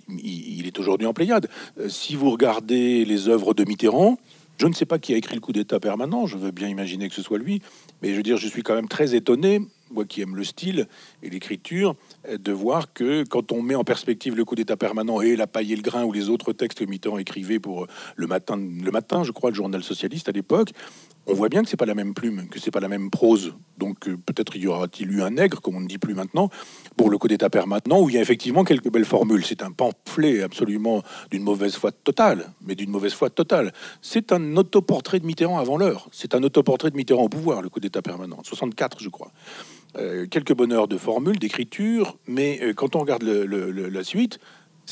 il, est aujourd'hui en Pléiade. si vous regardez les œuvres de Mitterrand, je ne sais pas qui a écrit le coup d'État permanent, je veux bien imaginer que ce soit lui, mais je veux dire, je suis quand même très étonné moi qui aime le style et l'écriture, de voir que quand on met en perspective le coup d'État permanent et la paille et le grain ou les autres textes que Mitterrand écrivait pour le matin, le matin, je crois, le journal socialiste à l'époque, on voit bien que c'est pas la même plume, que c'est pas la même prose. Donc euh, peut-être y aura-t-il eu un nègre, comme on ne dit plus maintenant, pour le coup d'État permanent, où il y a effectivement quelques belles formules. C'est un pamphlet absolument d'une mauvaise foi totale, mais d'une mauvaise foi totale. C'est un autoportrait de Mitterrand avant l'heure. C'est un autoportrait de Mitterrand au pouvoir, le coup d'État permanent. 64, je crois. Euh, quelques bonheurs de formules, d'écriture, mais euh, quand on regarde la suite,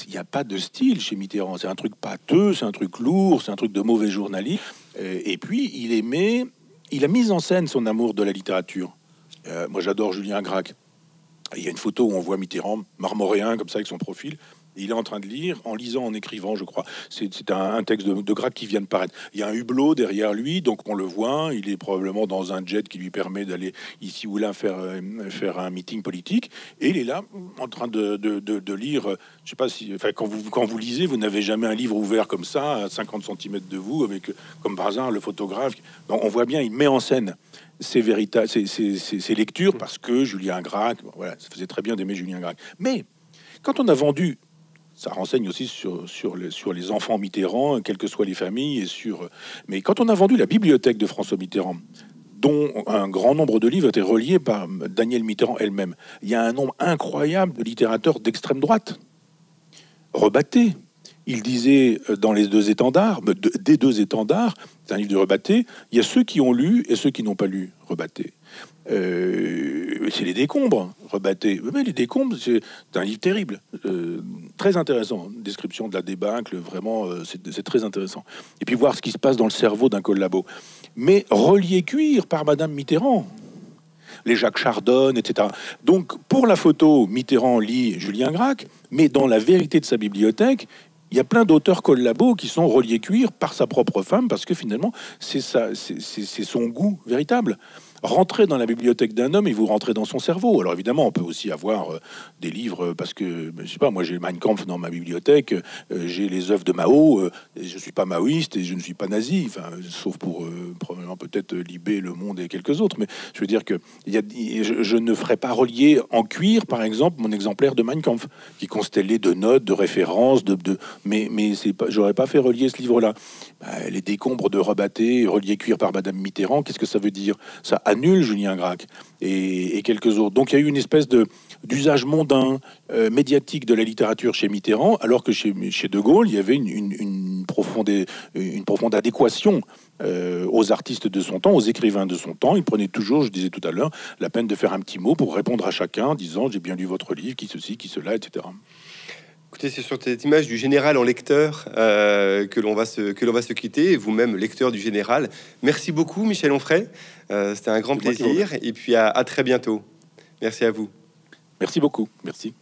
il n'y a pas de style chez Mitterrand. C'est un truc pâteux, c'est un truc lourd, c'est un truc de mauvais journaliste. Euh, et puis, il aimait, il a mis en scène son amour de la littérature. Euh, moi, j'adore Julien Gracq. Il y a une photo où on voit Mitterrand marmoréen comme ça avec son profil il est en train de lire, en lisant, en écrivant, je crois. C'est un, texte de, de qui vient de paraître. Il y a un hublot derrière lui, donc on le voit. Il est probablement dans un jet qui lui permet d'aller ici ou là faire, euh, un meeting politique. Et il est là, en train de, lire. Je sais pas si, enfin, quand vous, lisez, vous n'avez jamais un livre ouvert comme ça, à 50 cm de vous, avec, comme par hasard, le photographe. on voit bien, il met en scène ses, véritables, ses, lectures parce que Julien Gracq, voilà, ça faisait très bien d'aimer Julien Gracq. Mais quand on a vendu ça renseigne aussi sur, les, enfants Mitterrand, quelles que soient les familles. Et sur... Mais quand on a vendu la bibliothèque de François Mitterrand, dont un grand nombre de livres étaient reliés par Daniel Mitterrand elle-même, il y a un nombre incroyable de littérateurs d'extrême droite, rebattés. Il disait euh, dans les deux étendards, des deux étendards, c'est un livre de rebatté, il y a ceux qui ont lu et ceux qui n'ont pas lu rebatté. Euh, c'est les décombres rebattés. Mais les décombres, c'est un livre terrible, euh, très intéressant. Description de la débâcle, vraiment, euh, c'est très intéressant. Et puis voir ce qui se passe dans le cerveau d'un collabo. Mais relié cuir par Madame Mitterrand. Les Jacques Chardonne, etc. Donc, pour la photo, Mitterrand lit Julien Gracq, mais dans la vérité de sa bibliothèque, il y a plein d'auteurs collabos qui sont reliés cuir par sa propre femme, parce que finalement, c'est son goût véritable rentrer dans la bibliothèque d'un homme et vous rentrez dans son cerveau. Alors évidemment, on peut aussi avoir euh, des livres parce que je sais pas, moi j'ai Mein Kampf dans ma bibliothèque, euh, j'ai les œuvres de Mao. Euh, je suis pas maoïste et je ne suis pas nazi, enfin sauf pour probablement peut-être Libé, Le Monde et quelques autres. Mais je veux dire que je, ne ferai pas relier en cuir, par exemple, mon exemplaire de Mein Kampf qui constellé de notes, de références, de, de mais mais c'est pas, j'aurais pas fait relier ce livre-là. Bah, les décombres de Rebatté, relié cuir par Madame Mitterrand, qu'est-ce que ça veut dire? Ça annule Julien Gracq et, quelques autres. Donc il y a eu une espèce d'usage mondain, euh, médiatique de la littérature chez Mitterrand, alors que chez, chez De Gaulle, il y avait une, profonde, une profonde adéquation euh, aux artistes de son temps, aux écrivains de son temps. Il prenait toujours, je disais tout à l'heure, la peine de faire un petit mot pour répondre à chacun, en disant j'ai bien lu votre livre, qui ceci, qui cela, etc. Écoutez, c'est sur cette image du général en lecteur euh, que l'on va se que l'on va se quitter. Vous-même lecteur du général. Merci beaucoup, Michel Onfray. Euh, c'était un grand plaisir. Et puis à très bientôt. Merci à vous. Merci beaucoup. Merci.